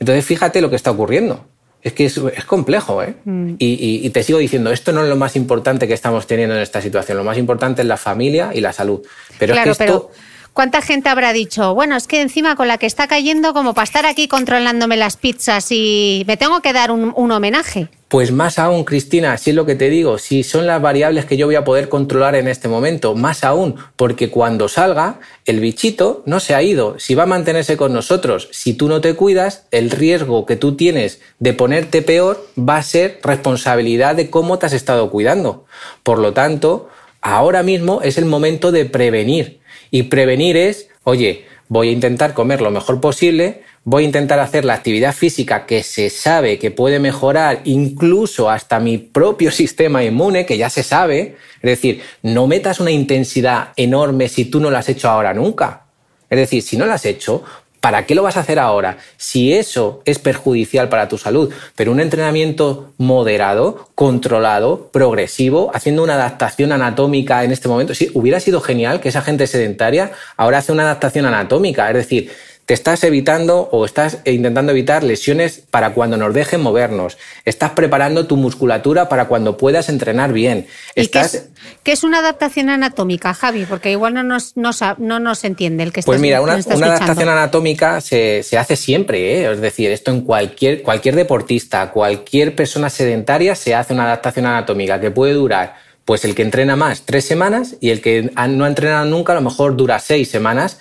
Entonces, fíjate lo que está ocurriendo. Es que es, complejo, ¿eh? Mm. Y, te sigo diciendo, esto no es lo más importante que estamos teniendo en esta situación. Lo más importante es la familia y la salud. Pero es que esto... ¿Cuánta gente habrá dicho, bueno, es que encima con la que está cayendo, como para estar aquí controlándome las pizzas y me tengo que dar un, homenaje? Pues más aún, Cristina, si es lo que te digo, si son las variables que yo voy a poder controlar en este momento, más aún, porque cuando salga, el bichito no se ha ido, si va a mantenerse con nosotros, si tú no te cuidas, el riesgo que tú tienes de ponerte peor va a ser responsabilidad de cómo te has estado cuidando. Por lo tanto, ahora mismo es el momento de prevenir y prevenir es, oye, voy a intentar comer lo mejor posible, voy a intentar hacer la actividad física que se sabe que puede mejorar incluso hasta mi propio <laughs> sistema inmune, que ya se sabe. Es decir, no metas una intensidad enorme si tú no la has hecho ahora nunca. Es decir, si no la has hecho, ¿Para qué lo vas a hacer ahora? Si eso es perjudicial para tu salud, pero un entrenamiento moderado, controlado, progresivo, haciendo una adaptación anatómica en este momento, sí, hubiera sido genial que esa gente sedentaria ahora hace una adaptación anatómica, es decir, te estás evitando o estás intentando evitar lesiones para cuando nos dejen movernos. Estás preparando tu musculatura para cuando puedas entrenar bien. Estás... qué, es, una adaptación anatómica, Javi? Porque igual no nos, no, nos entiende el que Pues mira, una, adaptación anatómica se, hace siempre. ¿eh? Es decir, esto en cualquier, cualquier deportista, cualquier persona sedentaria se hace una adaptación anatómica que puede durar pues el que entrena más tres semanas y el que no ha entrenado nunca a lo mejor dura seis semanas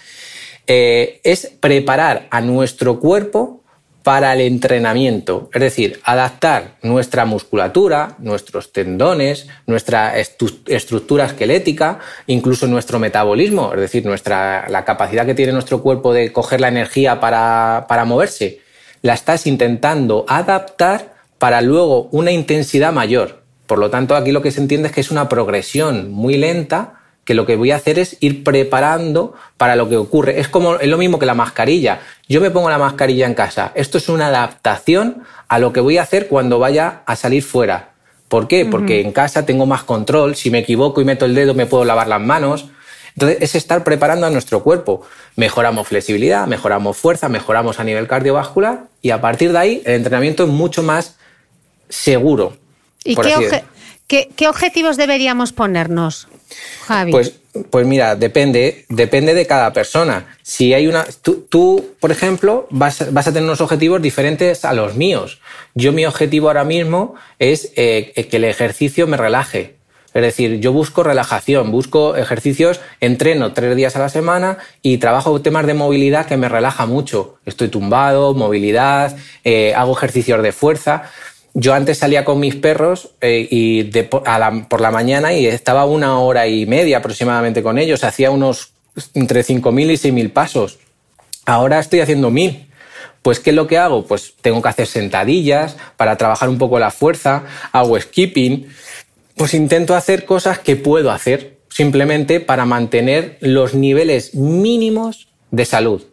eh, es preparar a nuestro cuerpo para el entrenamiento, es decir, adaptar nuestra musculatura, nuestros tendones, nuestra estructura esquelética, incluso nuestro metabolismo, es decir, nuestra, la capacidad que tiene nuestro cuerpo de coger la energía para, para moverse, la estás intentando adaptar para luego una intensidad mayor. Por lo tanto, aquí lo que se entiende es que es una progresión muy lenta que lo que voy a hacer es ir preparando para lo que ocurre. Es como es lo mismo que la mascarilla. Yo me pongo la mascarilla en casa. Esto es una adaptación a lo que voy a hacer cuando vaya a salir fuera. ¿Por qué? Porque en casa tengo más control. Si me equivoco y meto el dedo, me puedo lavar las manos. Entonces, es estar preparando a nuestro cuerpo. Mejoramos flexibilidad, mejoramos fuerza, mejoramos a nivel cardiovascular y a partir de ahí el entrenamiento es mucho más seguro. ¿Y qué, qué objetivos deberíamos ponernos? Pues, pues mira, depende, depende de cada persona. Si hay una, tú, por ejemplo, vas, a tener unos objetivos diferentes a los míos. Yo mi objetivo ahora mismo es eh, que el ejercicio me relaje. Es decir, yo busco relajación, busco ejercicios, entreno tres días a la semana y trabajo temas de movilidad que me relaja mucho. Estoy tumbado, movilidad, eh, hago ejercicios de fuerza yo antes salía con mis perros eh, y por la mañana y estaba una hora y media aproximadamente con ellos. Hacía unos entre 5.000 y 6.000 pasos. Ahora estoy haciendo 1.000. Pues, ¿qué es lo que hago? Pues tengo que hacer sentadillas para trabajar un poco la fuerza, hago skipping. Pues intento hacer cosas que puedo hacer simplemente para mantener los niveles mínimos de salud.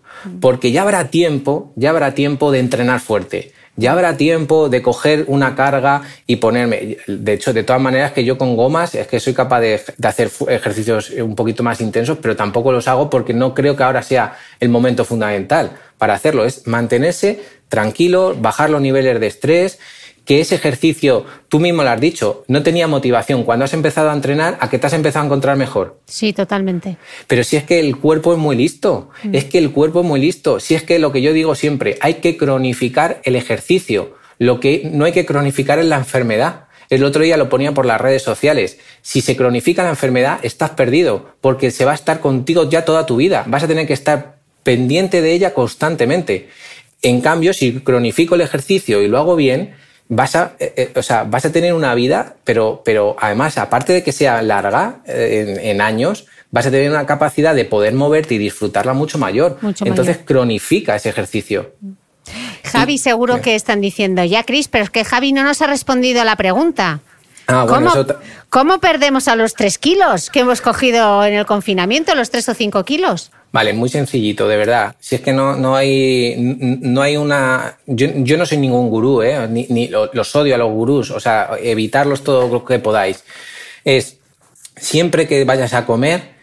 Porque ya habrá tiempo, ya habrá tiempo de entrenar fuerte ya habrá tiempo de coger una carga y ponerme. De hecho, de todas maneras, que yo con gomas es que soy capaz de, hacer ejercicios un poquito más intensos, pero tampoco los hago porque no creo que ahora sea el momento fundamental para hacerlo. Es mantenerse tranquilo, bajar los niveles de estrés que ese ejercicio, tú mismo lo has dicho, no tenía motivación cuando has empezado a entrenar a que te has empezado a encontrar mejor. Sí, totalmente. Pero si es que el cuerpo es muy listo, mm. es que el cuerpo es muy listo, si es que lo que yo digo siempre, hay que cronificar el ejercicio, lo que no hay que cronificar es la enfermedad. El otro día lo ponía por las redes sociales. Si se cronifica la enfermedad, estás perdido, porque se va a estar contigo ya toda tu vida. Vas a tener que estar pendiente de ella constantemente. En cambio, si cronifico el ejercicio y lo hago bien, vas a, eh, eh, o sea, vas a tener una vida, pero, pero además, aparte de que sea larga eh, en, años, vas a tener una capacidad de poder moverte y disfrutarla mucho mayor. Entonces, cronifica ese ejercicio. Javi, seguro que están diciendo, ya, Cris, pero es que Javi no nos ha respondido a la pregunta. Ah, ¿Cómo, ¿Cómo, perdemos a los tres kilos que hemos cogido en el confinamiento, los tres o cinco kilos? Vale, muy sencillito, de verdad. Si es que no, no, hay, no hay una... Yo, no soy ningún gurú, ¿eh? ni, los odio a los gurús, o sea, evitarlos todo lo que podáis. Es, siempre que vayas a comer,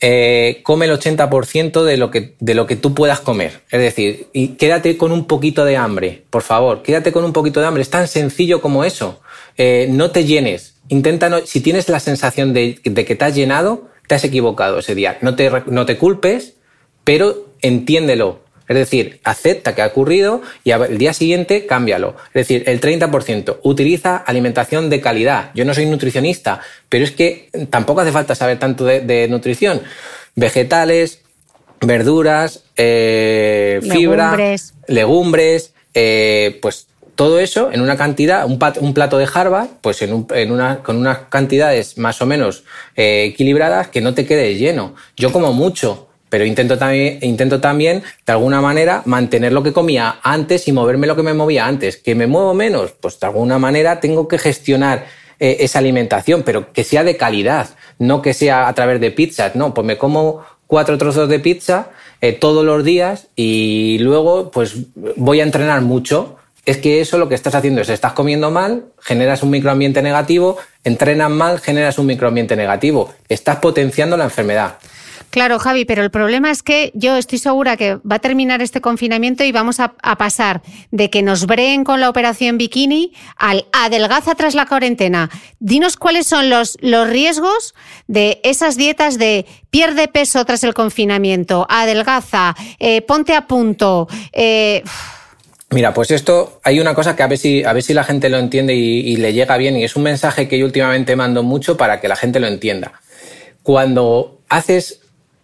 eh, come el 80% de lo, que, de lo que tú puedas comer. Es decir, y quédate con un poquito de hambre, por favor, quédate con un poquito de hambre. Es tan sencillo como eso. Eh, no te llenes. Intenta, si tienes la sensación de, de que te has llenado, te has equivocado ese día. No te, no te culpes, pero entiéndelo. Es decir, acepta que ha ocurrido y el día siguiente cámbialo. Es decir, el 30%. Utiliza alimentación de calidad. Yo no soy nutricionista, pero es que tampoco hace falta saber tanto de, nutrición. Vegetales, verduras, eh, fibra, legumbres, legumbres eh, pues todo eso en una cantidad, un, plato de Harvard, pues en, una, con unas cantidades más o menos eh, equilibradas que no te quede lleno. Yo como mucho, pero intento también, intento también, de alguna manera, mantener lo que comía antes y moverme lo que me movía antes. ¿Que me muevo menos? Pues de alguna manera tengo que gestionar eh, esa alimentación, pero que sea de calidad, no que sea a través de pizzas. No, pues me como cuatro trozos de pizza eh, todos los días y luego pues voy a entrenar mucho. Es que eso lo que estás haciendo es, estás comiendo mal, generas un microambiente negativo, entrenas mal, generas un microambiente negativo, estás potenciando la enfermedad. Claro, Javi, pero el problema es que yo estoy segura que va a terminar este confinamiento y vamos a, pasar de que nos breen con la operación bikini al adelgaza tras la cuarentena. Dinos cuáles son los, los riesgos de esas dietas de pierde peso tras el confinamiento, adelgaza, eh, ponte a punto. Eh, Mira, pues esto hay una cosa que a ver si, a ver si la gente lo entiende y, y le llega bien y es un mensaje que yo últimamente mando mucho para que la gente lo entienda. Cuando haces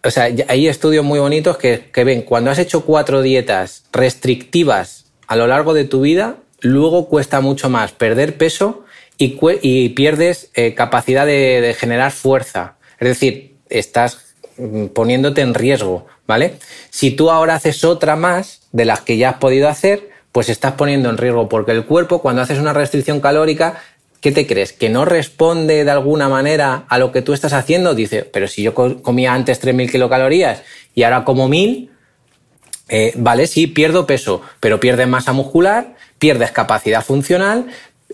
o sea, hay estudios muy bonitos que, ven, cuando has hecho cuatro dietas restrictivas a lo largo de tu vida, luego cuesta mucho más perder peso y, pierdes eh, capacidad de, generar fuerza. Es decir, estás mm, poniéndote en riesgo, ¿vale? Si tú ahora haces otra más de las que ya has podido hacer, pues estás poniendo en riesgo porque el cuerpo cuando haces una restricción calórica ¿qué te crees? ¿Que no responde de alguna manera a lo que tú estás haciendo? Dice, pero si yo comía antes 3.000 kilocalorías y ahora como 1.000, eh, vale, sí, pierdo peso, pero pierdes masa muscular, pierdes capacidad funcional,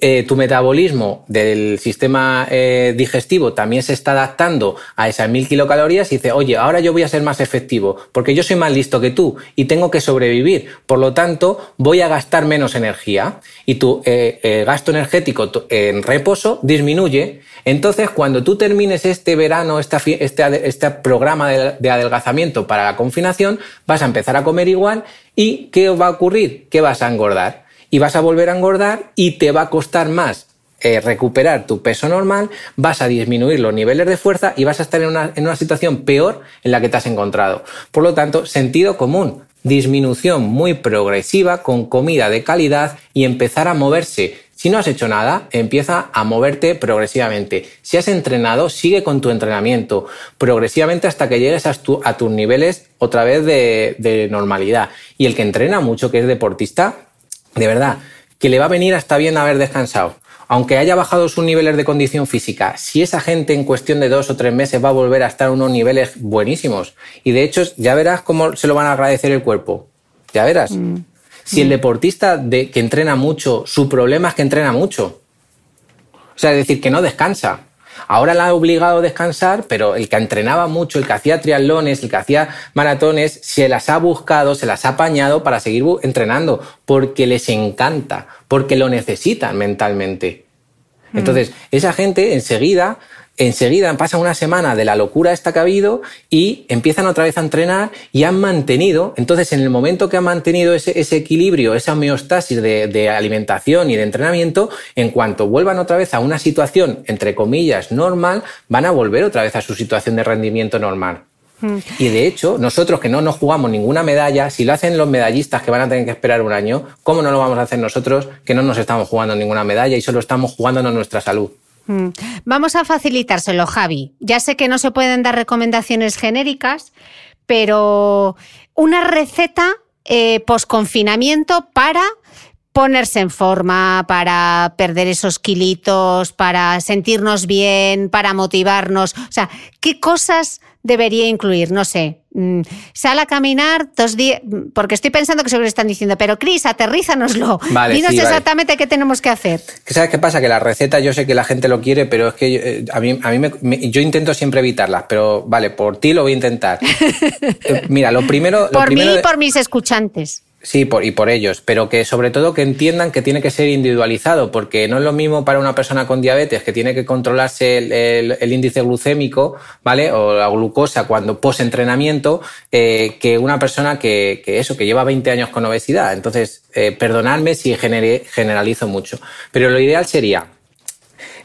eh, tu metabolismo del sistema eh, digestivo también se está adaptando a esas mil kilocalorías y dice, oye, ahora yo voy a ser más efectivo porque yo soy más listo que tú y tengo que sobrevivir. Por lo tanto, voy a gastar menos energía y tu eh, gasto energético en reposo disminuye. Entonces, cuando tú termines este verano, este, este programa de adelgazamiento para la confinación, vas a empezar a comer igual y ¿qué va a ocurrir? Que vas a engordar y vas a volver a engordar y te va a costar más eh, recuperar tu peso normal, vas a disminuir los niveles de fuerza y vas a estar en una, en una situación peor en la que te has encontrado. Por lo tanto, sentido común, disminución muy progresiva con comida de calidad y empezar a moverse. Si no has hecho nada, empieza a moverte progresivamente. Si has entrenado, sigue con tu entrenamiento progresivamente hasta que llegues a, tus niveles otra vez de, de normalidad. Y el que entrena mucho, que es deportista, de verdad, que le va a venir hasta bien haber descansado. Aunque haya bajado sus niveles de condición física, si esa gente en cuestión de dos o tres meses va a volver a estar a unos niveles buenísimos. Y de hecho, ya verás cómo se lo van a agradecer el cuerpo. Ya verás. Mm. Si el mm. deportista de, que entrena mucho, su problema es que entrena mucho. O sea, es decir, que no descansa. Ahora la ha obligado a descansar, pero el que entrenaba mucho, el que hacía triatlones, el que hacía maratones, se las ha buscado, se las ha apañado para seguir entrenando, porque les encanta, porque lo necesitan mentalmente. Mm. Entonces, esa gente enseguida enseguida pasa una semana de la locura esta que ha habido y empiezan otra vez a entrenar y han mantenido, entonces en el momento que han mantenido ese, equilibrio, esa homeostasis de, alimentación y de entrenamiento, en cuanto vuelvan otra vez a una situación, entre comillas, normal, van a volver otra vez a su situación de rendimiento normal. Hmm. Y de hecho, nosotros que no nos jugamos ninguna medalla, si lo hacen los medallistas que van a tener que esperar un año, ¿cómo no lo vamos a hacer nosotros que no nos estamos jugando ninguna medalla y solo estamos jugándonos nuestra salud? Mm. Vamos a facilitárselo, Javi. Ya sé que no se pueden dar recomendaciones genéricas, pero una receta eh, post-confinamiento para ponerse en forma, para perder esos kilitos, para sentirnos bien, para motivarnos. O sea, ¿qué cosas debería incluir? No sé. Mm, sal a caminar dos días, porque estoy pensando que seguro están diciendo, pero Cris, aterrízanoslo. <laughs> Vale, Dinos exactamente qué tenemos que hacer. ¿Sabes qué pasa? Que la receta yo sé que la gente lo quiere, pero es que eh, a mí, a mí me, yo intento siempre evitarlas, pero vale, por ti lo voy a intentar. <laughs> Eh, mira, lo primero... por mí y por mis escuchantes. Sí, por, y por ellos, pero que sobre todo que entiendan que tiene que ser individualizado, porque no es lo mismo para una persona con diabetes que tiene que controlarse el, índice glucémico, ¿vale? O la glucosa cuando post-entrenamiento, eh, que una persona que, eso, que lleva 20 años con obesidad. Entonces, eh, perdonadme si generalizo mucho, pero lo ideal sería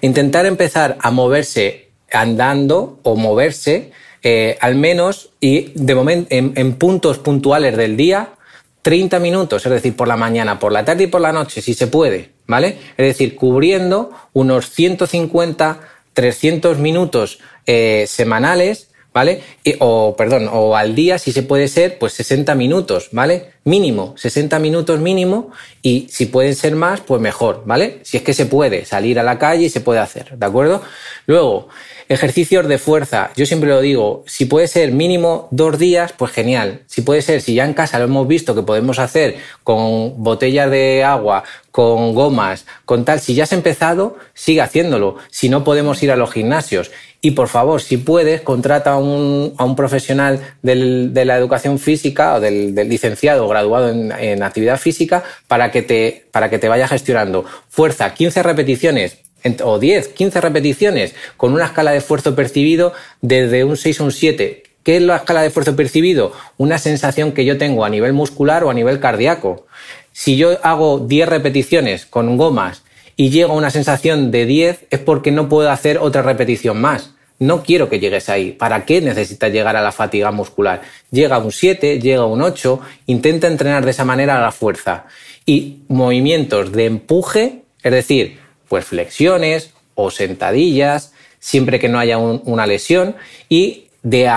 intentar empezar a moverse andando o moverse eh, al menos y de momento en puntos puntuales del día 30 minutos, es decir, por la mañana, por la tarde y por la noche, si se puede, ¿vale? Es decir, cubriendo unos 150, 300 minutos eh, semanales ¿vale? o, perdón, o al día, si se puede ser, pues 60 minutos, ¿vale? Mínimo, 60 minutos mínimo, y si pueden ser más, pues mejor, ¿vale? Si es que se puede salir a la calle y se puede hacer, ¿de acuerdo? Luego, Ejercicios de fuerza, yo siempre lo digo, si puede ser mínimo dos días, pues genial. Si puede ser, si ya en casa lo hemos visto que podemos hacer con botellas de agua, con gomas, con tal, si ya has empezado, sigue haciéndolo. Si no podemos ir a los gimnasios. Y por favor, si puedes, contrata a un, profesional de la educación física o del, licenciado o graduado en, en, actividad física para que, te, para que te vaya gestionando. Fuerza, 15 repeticiones, o 10, 15 repeticiones con una escala de esfuerzo percibido desde un 6 a un 7. ¿Qué es la escala de esfuerzo percibido? Una sensación que yo tengo a nivel muscular o a nivel cardíaco. Si yo hago 10 repeticiones con gomas y llego a una sensación de 10 es porque no puedo hacer otra repetición más. No quiero que llegues ahí. ¿Para qué necesitas llegar a la fatiga muscular? Llega a un 7, llega a un 8, intenta entrenar de esa manera la fuerza. Y movimientos de empuje, es decir, pues flexiones o sentadillas, siempre que no haya una lesión, y de,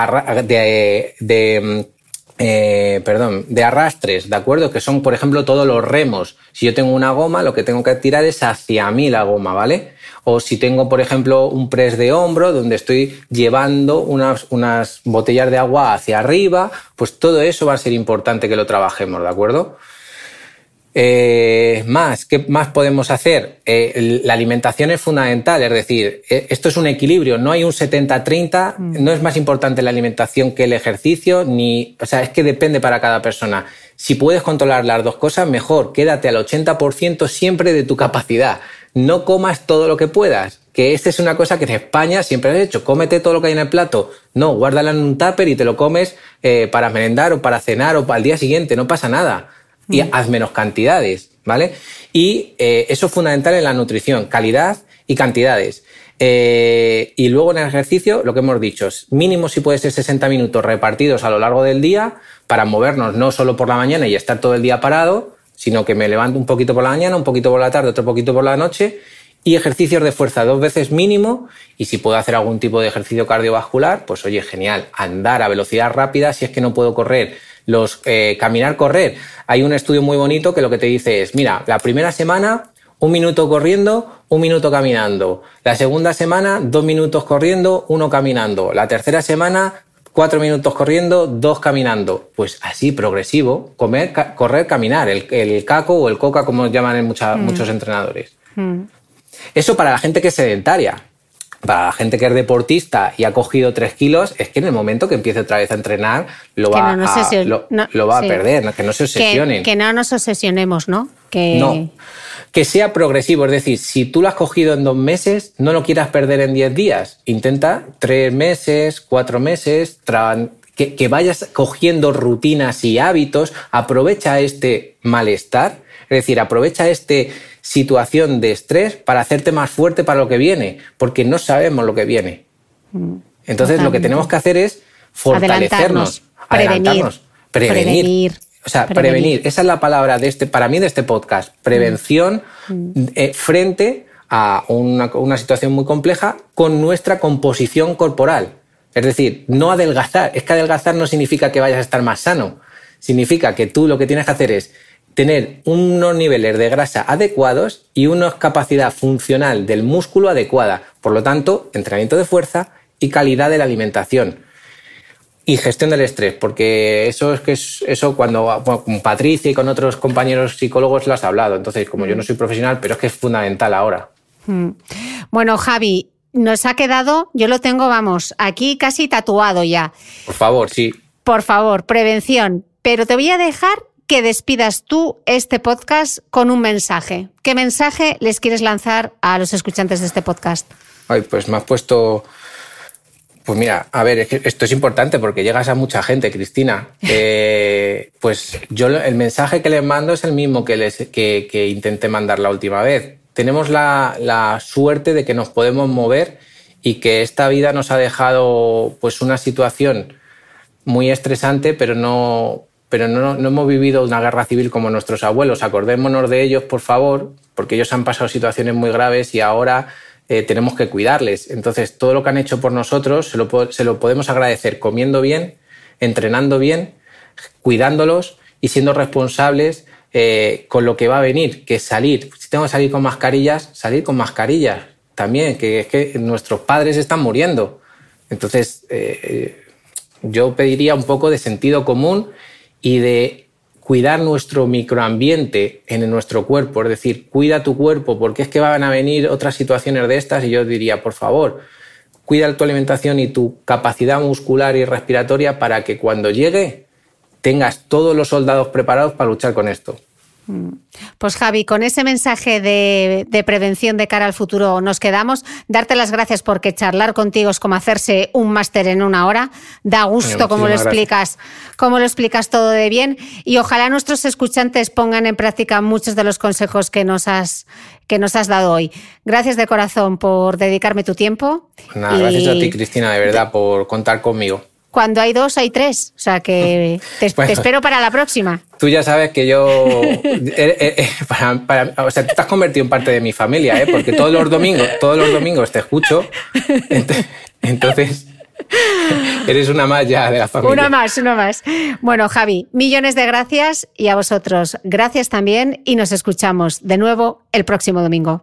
mm, eh, perdón, de arrastres, ¿de acuerdo? Que son, por ejemplo, todos los remos. Si yo tengo una goma, lo que tengo que tirar es hacia mí la goma, ¿vale? O si tengo, por ejemplo, un press de hombro donde estoy llevando unas, unas botellas de agua hacia arriba, pues todo eso va a ser importante que lo trabajemos, ¿de acuerdo? Eh, más, ¿qué más podemos hacer? Eh, la alimentación es fundamental, es decir, eh, esto es un equilibrio, no hay un 70-30, mm. no es más importante la alimentación que el ejercicio, ni, o sea, es que depende para cada persona. Si puedes controlar las dos cosas, mejor, quédate al 80% siempre de tu capacidad. No comas todo lo que puedas, que esta es una cosa que en España siempre has hecho, cómete todo lo que hay en el plato. No, guárdala en un tupper y te lo comes para merendar o para cenar o para el día siguiente, no pasa nada y mm. haz menos cantidades, ¿vale? Y eh, eso es fundamental en la nutrición, calidad y cantidades. Eh, y luego en el ejercicio, lo que hemos dicho, mínimo si puede ser 60 minutos repartidos a lo largo del día para movernos no solo por la mañana y estar todo el día parado, sino que me levanto un poquito por la mañana, un poquito por la tarde, otro poquito por la noche y ejercicios de fuerza dos veces mínimo y si puedo hacer algún tipo de ejercicio cardiovascular, pues oye, genial, andar a velocidad rápida si es que no puedo correr los eh, caminar, correr. Hay un estudio muy bonito que lo que te dice es, mira, la primera semana un minuto corriendo, un minuto caminando. La segunda semana, dos minutos corriendo, uno caminando. La tercera semana, cuatro minutos corriendo, dos caminando. Pues así, progresivo, comer, correr, caminar, el, caco o el coca, como llaman mm. muchos entrenadores. Mm. Eso para la gente que es sedentaria para la gente que es deportista y ha cogido tres kilos, es que en el momento que empiece otra vez a entrenar, lo va, a, lo, va a perder, que no se obsesionen. Que, no nos obsesionemos, ¿no? Que... No. Que sea progresivo, es decir, si tú lo has cogido en dos meses, no lo quieras perder en diez días. Intenta tres meses, cuatro meses, que, que vayas cogiendo rutinas y hábitos, aprovecha este malestar, es decir, aprovecha este situación de estrés para hacerte más fuerte para lo que viene, porque no sabemos lo que viene. Mm. Entonces lo que tenemos que hacer es fortalecernos, adelantarnos, prevenir. O sea, prevenir. Esa es la palabra de este, para mí de este podcast. Prevención mm. eh, frente a una, una situación muy compleja con nuestra composición corporal. Es decir, no adelgazar. Es que adelgazar no significa que vayas a estar más sano. Significa que tú lo que tienes que hacer es tener unos niveles de grasa adecuados y una capacidad funcional del músculo adecuada. Por lo tanto, entrenamiento de fuerza y calidad de la alimentación. Y gestión del estrés, porque eso es que es, eso cuando con Patricia y con otros compañeros psicólogos lo has hablado. Entonces, como yo no soy profesional, pero es que es fundamental ahora. Mm. Bueno, Javi, nos ha quedado, yo lo tengo, vamos, aquí casi tatuado ya. Por favor, sí. Por favor, prevención. Pero te voy a dejar que despidas tú este podcast con un mensaje. ¿Qué mensaje les quieres lanzar a los escuchantes de este podcast? Ay, pues me has puesto... Pues mira, a ver, esto es importante porque llegas a mucha gente, Cristina. <laughs> Eh, pues yo el mensaje que les mando es el mismo que, les, que, intenté mandar la última vez. Tenemos la, la, suerte de que nos podemos mover y que esta vida nos ha dejado pues una situación muy estresante, pero no, pero no, hemos vivido una guerra civil como nuestros abuelos. Acordémonos de ellos, por favor, porque ellos han pasado situaciones muy graves y ahora eh, tenemos que cuidarles. Entonces, todo lo que han hecho por nosotros se lo, se lo podemos agradecer comiendo bien, entrenando bien, cuidándolos y siendo responsables eh, con lo que va a venir, que salir. Si tengo que salir con mascarillas, salir con mascarillas también, que es que nuestros padres están muriendo. Entonces, eh, yo pediría un poco de sentido común y de cuidar nuestro microambiente en nuestro cuerpo, es decir, cuida tu cuerpo porque es que van a venir otras situaciones de estas y yo diría, por favor, cuida tu alimentación y tu capacidad muscular y respiratoria para que cuando llegue tengas todos los soldados preparados para luchar con esto. Pues Javi, con ese mensaje de, prevención de cara al futuro nos quedamos. Darte las gracias porque charlar contigo es como hacerse un máster en una hora. Da gusto como lo explicas, como lo explicas todo de bien. Y ojalá nuestros escuchantes pongan en práctica muchos de los consejos que nos has, que nos has dado hoy. Gracias de corazón por dedicarme tu tiempo. gracias a ti, Cristina, de verdad, por contar conmigo cuando hay dos hay tres. O sea que <laughs> te, espero para la próxima. Tú ya sabes que yo. Eh, eh, eh, o sea, tú te has convertido en parte de mi familia, ¿eh? porque todos los domingos, todos los domingos te escucho. Entonces. Eres una más ya de la familia. Una más, una más. Bueno, Javi, millones de gracias y a vosotros. Gracias también y nos escuchamos de nuevo el próximo domingo.